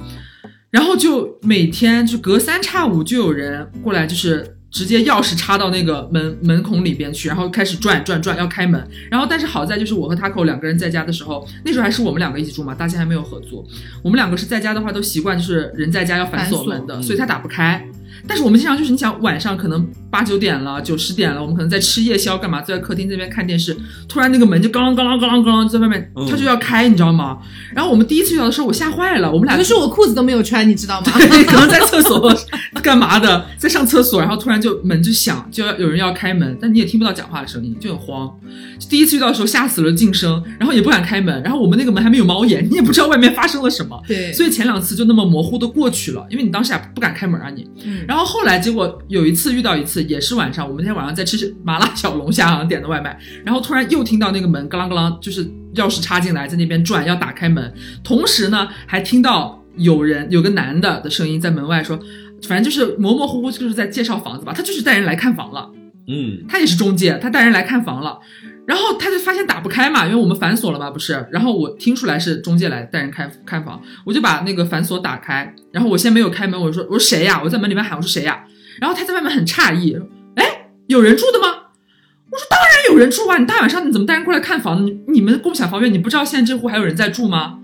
然后就每天就隔三差五就有人过来，就是直接钥匙插到那个门门孔里边去，然后开始转转转要开门。然后但是好在就是我和 Taco 两个人在家的时候，那时候还是我们两个一起住嘛，大家还没有合租。我们两个是在家的话都习惯就是人在家要反锁门的，所以他打不开。但是我们经常就是你想晚上可能八九点了九十点了，我们可能在吃夜宵干嘛，坐在客厅这边看电视，突然那个门就咣啷咣啷咣啷咣啷就在外面，嗯。他就要开，你知道吗？然后我们第一次遇到的时候，我吓坏了，我们俩可是我裤子都没有穿，你知道吗？对，可能在厕所干嘛的，在上厕所，然后突然就门就响，就要有人要开门，但你也听不到讲话的声音，就很慌。第一次遇到的时候吓死了，噤声，然后也不敢开门，然后我们那个门还没有猫眼，你也不知道外面发生了什么，对，所以前两次就那么模糊的过去了，因为你当时也不敢开门啊你。嗯然后后来结果有一次遇到一次，也是晚上，我们那天晚上在吃麻辣小龙虾，好像点的外卖，然后突然又听到那个门咯啷咯啷，就是钥匙插进来，在那边转，要打开门，同时呢还听到有人有个男的的声音在门外说，反正就是模模糊糊就是在介绍房子吧，他就是带人来看房了。嗯。他也是中介，他带人来看房了，然后他就发现打不开嘛，因为我们反锁了嘛，不是？然后我听出来是中介来带人开开房，我就把那个反锁打开，然后我先没有开门，我说我说谁呀？我在门里面喊我说谁呀？然后他在外面很诧异，哎，有人住的吗？我说当然有人住啊，你大晚上你怎么带人过来看房？你你们共享房源，你不知道现在这户还有人在住吗？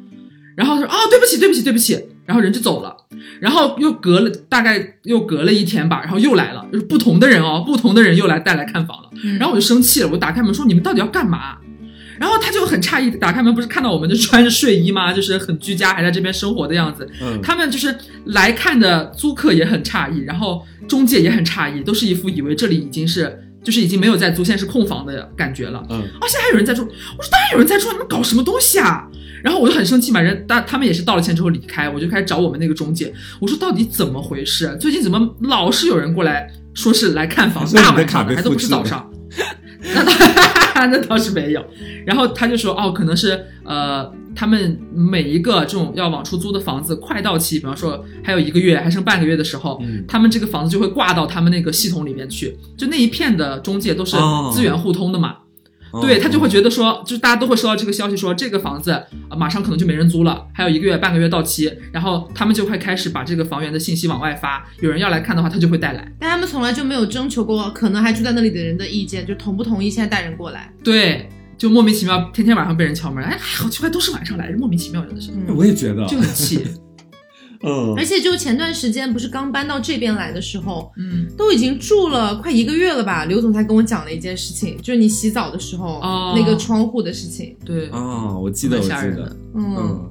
然后他说哦，对不起，对不起，对不起，然后人就走了。然后又隔了大概又隔了一天吧，然后又来了，就是不同的人哦，不同的人又来带来看房了。嗯然后我就生气了，我打开门说你们到底要干嘛？然后他就很诧异，打开门不是看到我们就穿着睡衣吗？就是很居家，还在这边生活的样子。嗯，他们就是来看的租客也很诧异，然后中介也很诧异，都是一副以为这里已经是就是已经没有在租，现在是空房的感觉了。嗯，哦，现在还有人在住，我说当然有人在住，你们搞什么东西啊？然后我就很生气嘛，人但他们也是道了歉之后离开，我就开始找我们那个中介，我说到底怎么回事？最近怎么老是有人过来说是来看房，大晚上的还都不是早上。那倒 那倒是没有，然后他就说哦，可能是呃，他们每一个这种要往出租的房子快到期，比方说还有一个月，还剩半个月的时候，嗯他们这个房子就会挂到他们那个系统里面去，就那一片的中介都是哦资源互通的嘛。哦对他就会觉得说，就是大家都会收到这个消息说，这个房子啊马上可能就没人租了，还有一个月半个月到期，然后他们就会开始把这个房源的信息往外发，有人要来看的话，他就会带来。但他们从来就没有征求过可能还住在那里的人的意见，就同不同意现在带人过来。对，就莫名其妙，天天晚上被人敲门，哎，好奇怪，都是晚上来，莫名其妙真的是，嗯，我也觉得，就很气。嗯而且就前段时间不是刚搬到这边来的时候，嗯，都已经住了快一个月了吧？刘总才跟我讲了一件事情，就是你洗澡的时候、哦那个窗户的事情。对，啊，我记得，我记得，。嗯，嗯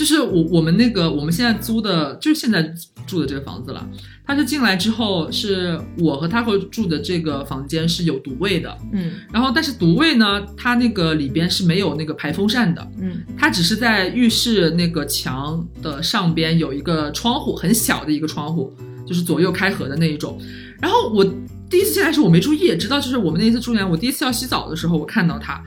就是我我们那个我们现在租的，就是现在住的这个房子了。他是进来之后，是我和他会住的这个房间是有独卫的，嗯然后但是独卫呢，它那个里边是没有那个排风扇的，嗯它只是在浴室那个墙的上边有一个窗户，很小的一个窗户，就是左右开合的那一种。然后我第一次进来的时候我没注意，直到就是我们那一次住进来，我第一次要洗澡的时候，我看到它，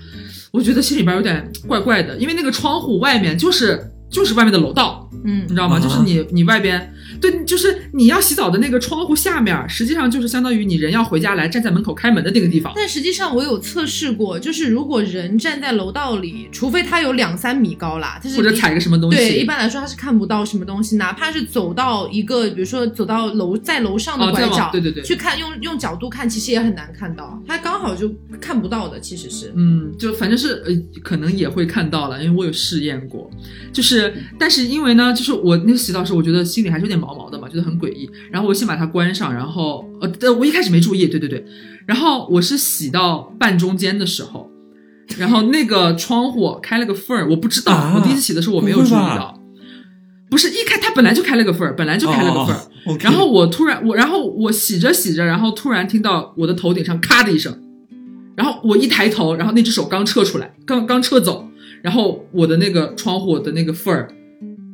我觉得心里边有点怪怪的，因为那个窗户外面就是就是外面的楼道，嗯你知道吗？啊就是你你外边，对，就是你要洗澡的那个窗户下面，实际上就是相当于你人要回家来站在门口开门的那个地方。但实际上我有测试过，就是如果人站在楼道里，除非他有两三米高啦，就是或者踩个什么东西，对，一般来说他是看不到什么东西，哪怕是走到一个，比如说走到楼在楼上的拐角，往对对对去看用用角度看，其实也很难看到，他刚好就看不到的，其实是。嗯，就反正是呃，可能也会看到了，因为我有试验过，就是，但是因为呢，就是我那个洗澡时候，我觉得心里还是有点毛毛的嘛，觉得很诡异。然后我先把它关上，然后呃，呃我一开始没注意，对对对，然后我是洗到半中间的时候，然后那个窗户开了个缝儿，我不知道，啊我第一次洗的时候我没有注意到，不是一开它本来就开了个缝儿，本来就开了个缝儿。然后我突然我，然后我洗着洗着，然后突然听到我的头顶上咔的一声，然后我一抬头，然后那只手刚撤出来，刚刚撤走，然后我的那个窗户的那个缝儿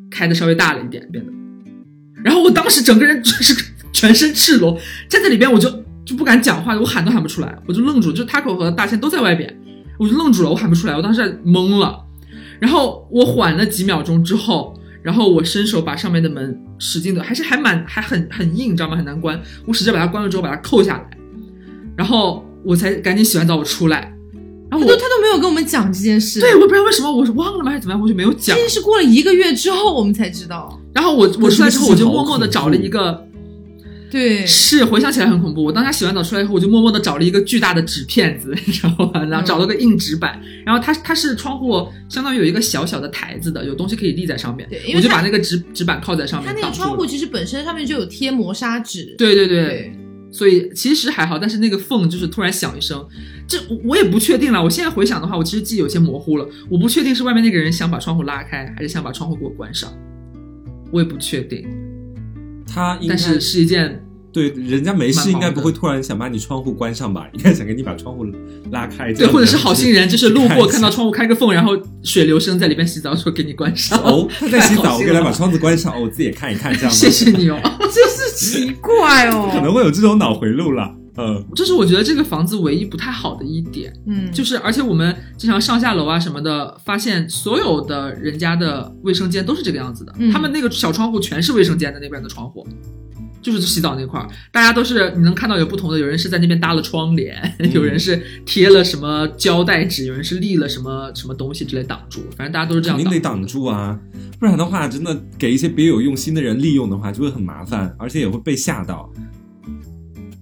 开的稍微大了一点，变得，然后我当时整个人就是全身赤裸站在里边，我就就不敢讲话，我喊都喊不出来，我就愣住，就 Taco 和大仙都在外边，我就愣住了，我喊不出来，我当时懵了，然后我缓了几秒钟之后。然后我伸手把上面的门使劲的，还是还蛮还很很硬，你知道吗？很难关。我使劲把它关了之后，把它扣下来，然后我才赶紧洗完澡我出来。然后他都他都没有跟我们讲这件事，对，我不知道为什么我是忘了吗还是怎么样，我就没有讲这。件事过了一个月之后我们才知道。然后我我出来之后，我就默默的找了一个，对，是回想起来很恐怖。我当时洗完澡出来以后，我就默默的找了一个巨大的纸片子，你知道吗？然后找了个硬纸板，然后它它是窗户相当于有一个小小的台子的，有东西可以立在上面对因，为我就它把那个纸纸板靠在上面它那挡住了。个窗户其实本身上面就有贴磨砂纸。对对对，对，所以其实还好，但是那个缝就是突然响一声，这我我也不确定了。我现在回想的话，我其实记忆有些模糊了，我不确定是外面那个人想把窗户拉开，还是想把窗户给我关上，我也不确定。他应该但是是一件对人家没事，应该不会突然想把你窗户关上吧？应该想给你把窗户拉开，对，或者是好心人，就是路过 看到窗。户开个缝，然后水流声在里边洗澡，说给你关上。哦，他在洗澡，我 给他把窗子关上，哦，我自己也看一看，这样？谢谢你哦。真是奇怪哦。可能会有这种脑回路了。嗯，这是我觉得这个房子唯一不太好的一点。嗯，就是，而且我们经常上下楼啊什么的，发现所有的人家的卫生间都是这个样子的。嗯他们那个小窗户全是卫生间的那边的窗户，就是洗澡那块儿，大家都是你能看到有不同的，有人是在那边搭了窗帘，有人是贴了什么胶带纸，有人是立了什么什么东西之类挡住，反正大家都是这样。肯定得挡住啊，不然的话，真的给一些别有用心的人利用的话，就会很麻烦，而且也会被吓到。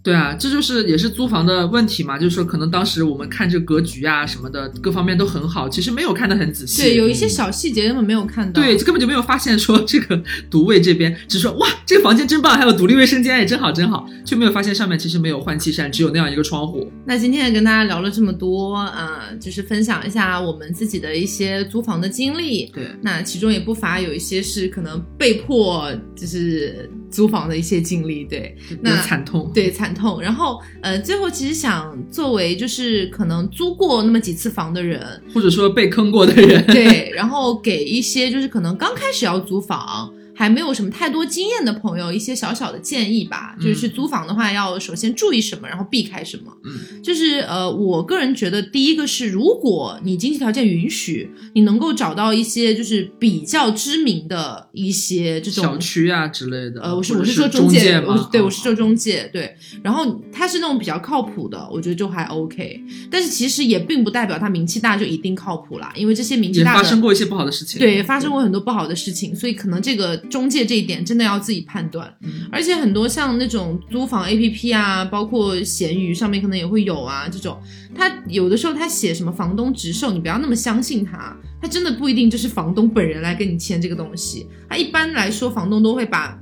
对啊，这就是也是租房的问题嘛，就是说可能当时我们看这格局啊什么的，各方面都很好，其实没有看得很仔细。对，有一些小细节根本没有看到。对，根本就没有发现说这个 独卫这边，只说哇这个房间真棒，还有独立卫生间也真好真好，就没有发现上面其实没有换气扇，只有那样一个窗户。那今天也跟大家聊了这么多，呃，就是分享一下我们自己的一些租房的经历。对，那其中也不乏有一些是可能被迫就是租房的一些经历。对，那惨痛。对，惨痛。然后，呃，最后其实想作为就是可能租过那么几次房的人，或者说被坑过的人，对，然后给一些就是可能刚开始要租房。还没有什么太多经验的朋友，一些小小的建议吧，就是去租房的话，要首先注意什么，然后避开什么。嗯，就是呃，我个人觉得，第一个是，如果你经济条件允许，你能够找到一些就是比较知名的一些这种小区啊之类的。呃，我是我是说中介，我对我是说中介，对。然后他是那种比较靠谱的，我觉得就还 OK。但是其实也并不代表他名气大就一定靠谱啦，因为这些名气大的发生过一些不好的事情，对，发生过很多不好的事情，所以可能这个中介这一点真的要自己判断。而且很多像那种租房 APP 啊，包括闲鱼上面可能也会有啊，这种他有的时候他写什么房东直售，你不要那么相信他，他真的不一定就是房东本人来跟你签这个东西。他一般来说房东都会把。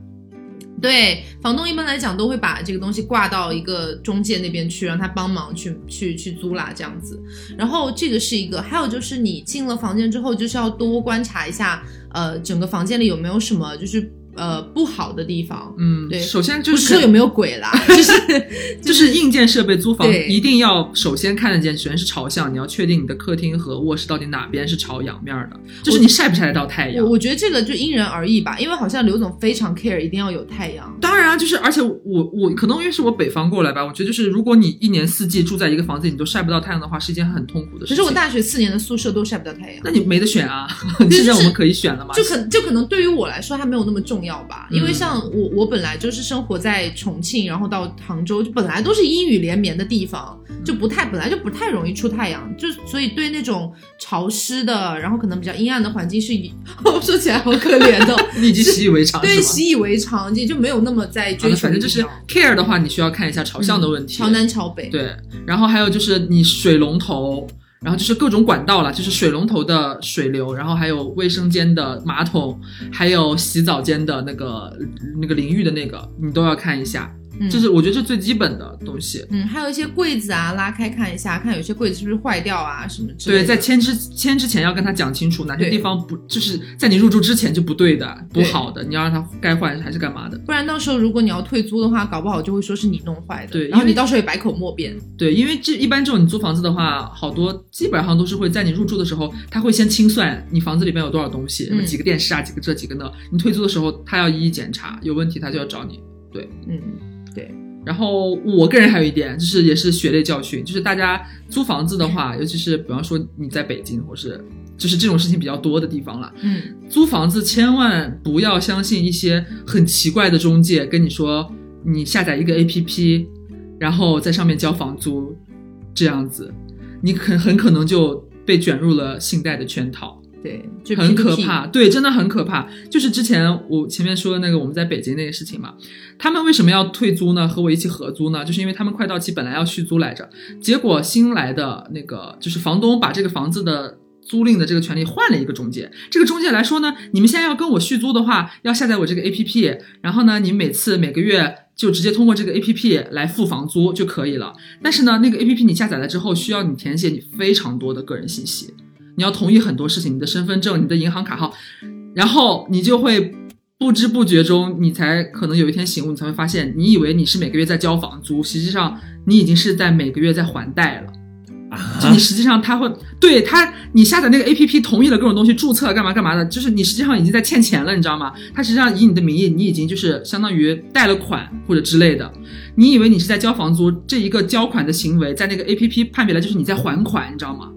对，房东一般来讲都会把这个东西挂到一个中介那边去，让他帮忙去去去租啦，这样子。然后这个是一个，还有就是你进了房间之后，就是要多观察一下，呃，整个房间里有没有什么就是。呃，不好的地方，嗯，对，首先就是说有没有鬼啦，就是 就是硬件设备租房一定要首先看得见，首先是朝向，你要确定你的客厅和卧室到底哪边是朝阳面的，就是你晒不晒得到太阳。我觉得这个就因人而异吧，因为好像刘总非常 care 一定要有太阳。当然啊，就是而且我我可能因为是我北方过来吧，我觉得就是如果你一年四季住在一个房子里你都晒不到太阳的话，是一件很痛苦的事情。可是我大学四年的宿舍都晒不到太阳，那你没得选啊。现在我们可以选了吗？就可就可能对于我来说它没有那么重要吧，因为像。我，我本来就是生活在重庆，然后到杭州，就本来都是阴雨连绵的地方，就不太本来就不太容易出太阳，就所以对那种潮湿的，然后可能比较阴暗的环境是，说起来好可怜的，你已经习以为常，对，习以为常，也就没有那么在追求。反正就是 care 的话，你需要看一下朝向的问题，朝南朝北。对，然后还有就是你水龙头。然后就是各种管道了，就是水龙头的水流，然后还有卫生间的马桶，还有洗澡间的那个那个淋浴的那个，你都要看一下。就是我觉得是最基本的东西。嗯，还有一些柜子啊，拉开看一下，看有些柜子是不是坏掉啊什么之类的。对，在签之签之前要跟他讲清楚，哪些地方不就是在你入住之前就不对的、不好的，你要让他该换还是干嘛的？不然到时候如果你要退租的话，搞不好就会说是你弄坏的。对，然后你到时候也百口莫辩。对，因为这一般这种你租房子的话，好多基本上都是会在你入住的时候，他会先清算你房子里边有多少东西，什么几个电视啊，几个这几个那。你退租的时候，他要一一检查，有问题他就要找你。对，嗯，对。然后我个人还有一点，就是也是血泪教训，就是大家租房子的话，尤其是比方说你在北京，或是就是这种事情比较多的地方了，嗯，租房子千万不要相信一些很奇怪的中介跟你说，你下载一个 APP，然后在上面交房租，这样子，你很很可能就被卷入了信贷的圈套。对，很可怕。对，真的很可怕。就是之前我前面说的那个我们在北京那个事情嘛，他们为什么要退租呢？和我一起合租呢？就是因为他们快到期，本来要续租来着，结果新来的那个就是房东把这个房子的租赁的这个权利换了一个中介。这个中介来说呢，你们现在要跟我续租的话，要下载我这个 APP，然后呢，你每次每个月就直接通过这个 APP 来付房租就可以了。但是呢，那个 APP 你下载了之后，需要你填写你非常多的个人信息。你要同意很多事情，你的身份证、你的银行卡号，然后你就会不知不觉中，你才可能有一天醒悟，你才会发现，你以为你是每个月在交房租，实际上你已经是在每个月在还贷了。就你实际上他会对他，你下载那个 A P P 同意了各种东西，注册干嘛干嘛的，就是你实际上已经在欠钱了，你知道吗？他实际上以你的名义，你已经就是相当于贷了款或者之类的。你以为你是在交房租，这一个交款的行为，在那个 A P P 判别来就是你在还款，你知道吗？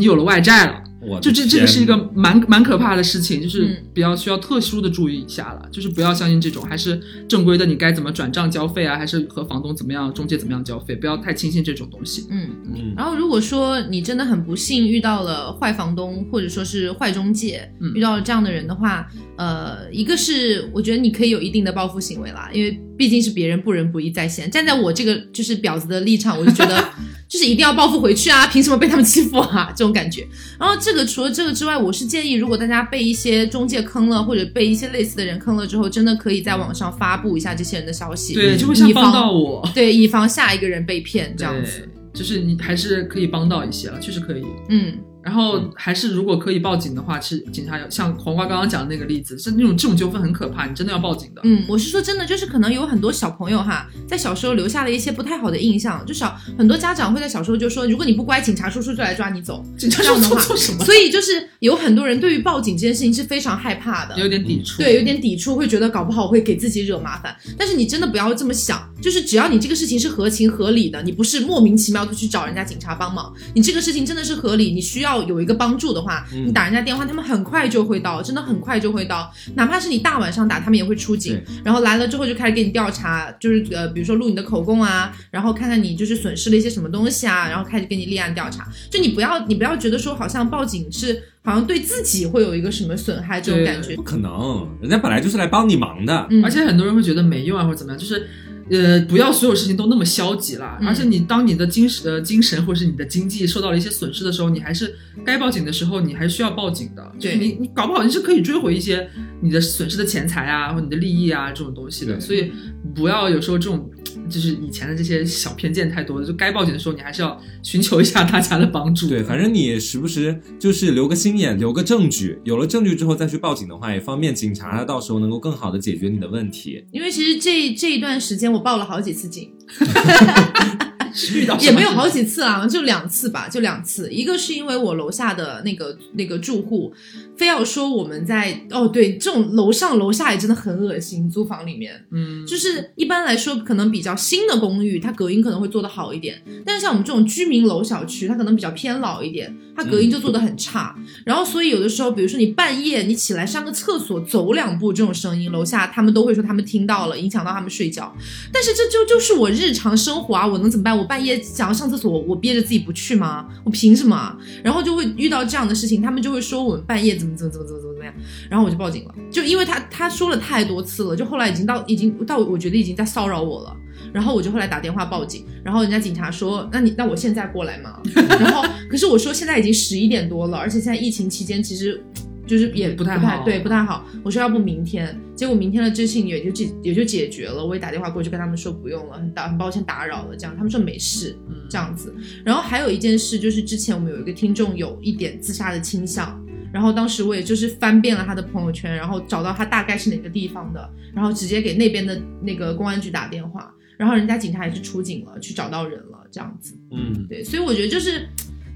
你有了外债了，我就这这个是一个蛮蛮可怕的事情，就是嗯比较需要特殊的注意一下了，就是不要相信这种，还是正规的，你该怎么转账交费啊，还是和房东怎么样、中介怎么样交费，不要太轻信这种东西。嗯。嗯然后，如果说你真的很不幸遇到了坏房东，或者说是坏中介，嗯遇到了这样的人的话，呃，一个是我觉得你可以有一定的报复行为啦，因为毕竟是别人不仁不义在先。站在我这个就是婊子的立场，我就觉得 就是一定要报复回去啊，凭什么被他们欺负啊？这种感觉。然后这个除了这个之外，我是建议，如果大家被一些中介坑了，或者被一些类似的人坑了之后，真的可以在网上发布一下这些人的消息，对，就会像以防帮到我对，以防下一个人被骗这样子。就是你还是可以帮到一些了，确实可以。嗯。然后还是如果可以报警的话，其实警察有像黄瓜刚刚讲的那个例子，是那种这种纠纷很可怕，你真的要报警的。嗯，我是说真的，就是可能有很多小朋友哈，在小时候留下了一些不太好的印象，就小很多家长会在小时候就说，如果你不乖，警察叔叔就来抓你走。警察这样的话说做什么？所以就是有很多人对于报警这件事情是非常害怕的，有点抵触。对，有点抵触，会觉得搞不好会给自己惹麻烦。但是你真的不要这么想，就是只要你这个事情是合情合理的，你不是莫名其妙的去找人家警察帮忙，你这个事情真的是合理，你需要有一个帮助的话，嗯你打人家电话，他们很快就会到，真的很快就会到。哪怕是你大晚上打，他们也会出警。然后来了之后就开始给你调查，就是呃，比如说录你的口供啊，然后看看你就是损失了一些什么东西啊，然后开始给你立案调查。就你不要你不要觉得说好像报警是好像对自己会有一个什么损害这种感觉不。可能，人家本来就是来帮你忙的。嗯，而且很多人会觉得没用啊，或者怎么样，就是。呃，不要所有事情都那么消极了。嗯而且你当你的精神、呃、精神或者是你的经济受到了一些损失的时候，你还是该报警的时候，你还是需要报警的。就是对你你搞不好你是可以追回一些你的损失的钱财啊，或者你的利益啊这种东西的。所以不要有时候这种就是以前的这些小偏见太多了，就该报警的时候，你还是要寻求一下大家的帮助。对，反正你时不时就是留个心眼，留个证据，有了证据之后再去报警的话，也方便警察到时候能够更好的解决你的问题。因为其实这这一段时间我报了好几次警，也没有好几次啊，就两次吧，就两次。一个是因为我楼下的那个那个住户非要说我们在哦，对，这种楼上楼下也真的很恶心，租房里面。嗯，就是一般来说，可能比较新的公寓，它隔音可能会做得好一点。但是像我们这种居民楼小区，它可能比较偏老一点，它隔音就做得很差。然后所以有的时候，比如说你半夜你起来上个厕所，走两步这种声音，楼下他们都会说他们听到了，影响到他们睡觉。但是这就就是我日常生活啊，我能怎么办？我半夜想要上厕所，我憋着自己不去吗？我凭什么？然后就会遇到这样的事情，他们就会说我们半夜怎么怎么怎么怎么怎么怎么样，然后我就报警了。就因为他他说了太多次了，就后来已经到已经到我觉得已经在骚扰我了。然后我就后来打电话报警，然后人家警察说：“那你那我现在过来吗？”然后可是我说现在已经十一点多了，而且现在疫情期间其实就是也不太好对不太好。我说要不明天，结果明天的事情也就解也就解决了。我也打电话过去跟他们说不用了，很打很抱歉打扰了，这样他们说没事嗯这样子。然后还有一件事就是之前我们有一个听众有一点自杀的倾向。然后当时我也就是翻遍了他的朋友圈，然后找到他大概是哪个地方的，然后直接给那边的那个公安局打电话，然后人家警察也是出警了，去找到人了，这样子。嗯，对，所以我觉得就是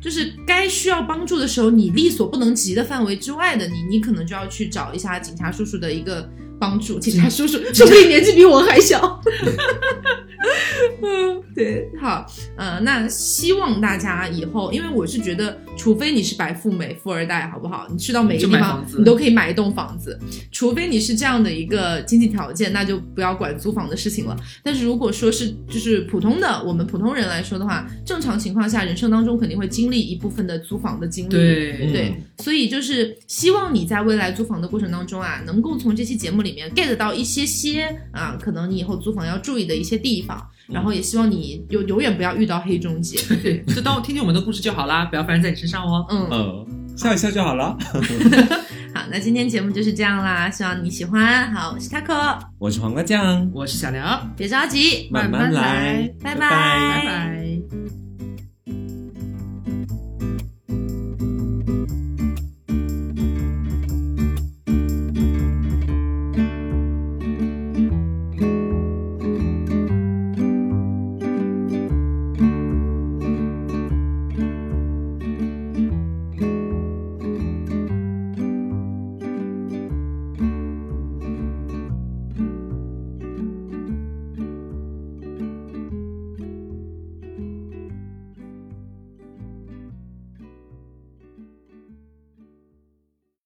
就是该需要帮助的时候，你力所不能及的范围之外的，你你可能就要去找一下警察叔叔的一个帮助。警察叔叔说不定年纪比我还小。嗯，对，好，呃，那希望大家以后，因为我是觉得，除非你是白富美、富二代，好不好？你去到每个地方你都可以买一栋房子，除非你是这样的一个经济条件，那就不要管租房的事情了。但是如果说是就是普通的我们普通人来说的话，正常情况下，人生当中肯定会经历一部分的租房的经历。对对，所以就是希望你在未来租房的过程当中啊，能够从这期节目里面 get 到一些些啊，可能你以后租房要注意的一些地方，然后也希望你永永远不要遇到黑中介。对，就当我听听我们的故事就好啦，不要发生在你身上哦。嗯，呃，笑一笑就好了。好，那今天节目就是这样啦，希望你喜欢。好，我是 Taco，我是黄瓜酱，我是小刘，别着急，慢慢来拜拜拜拜拜。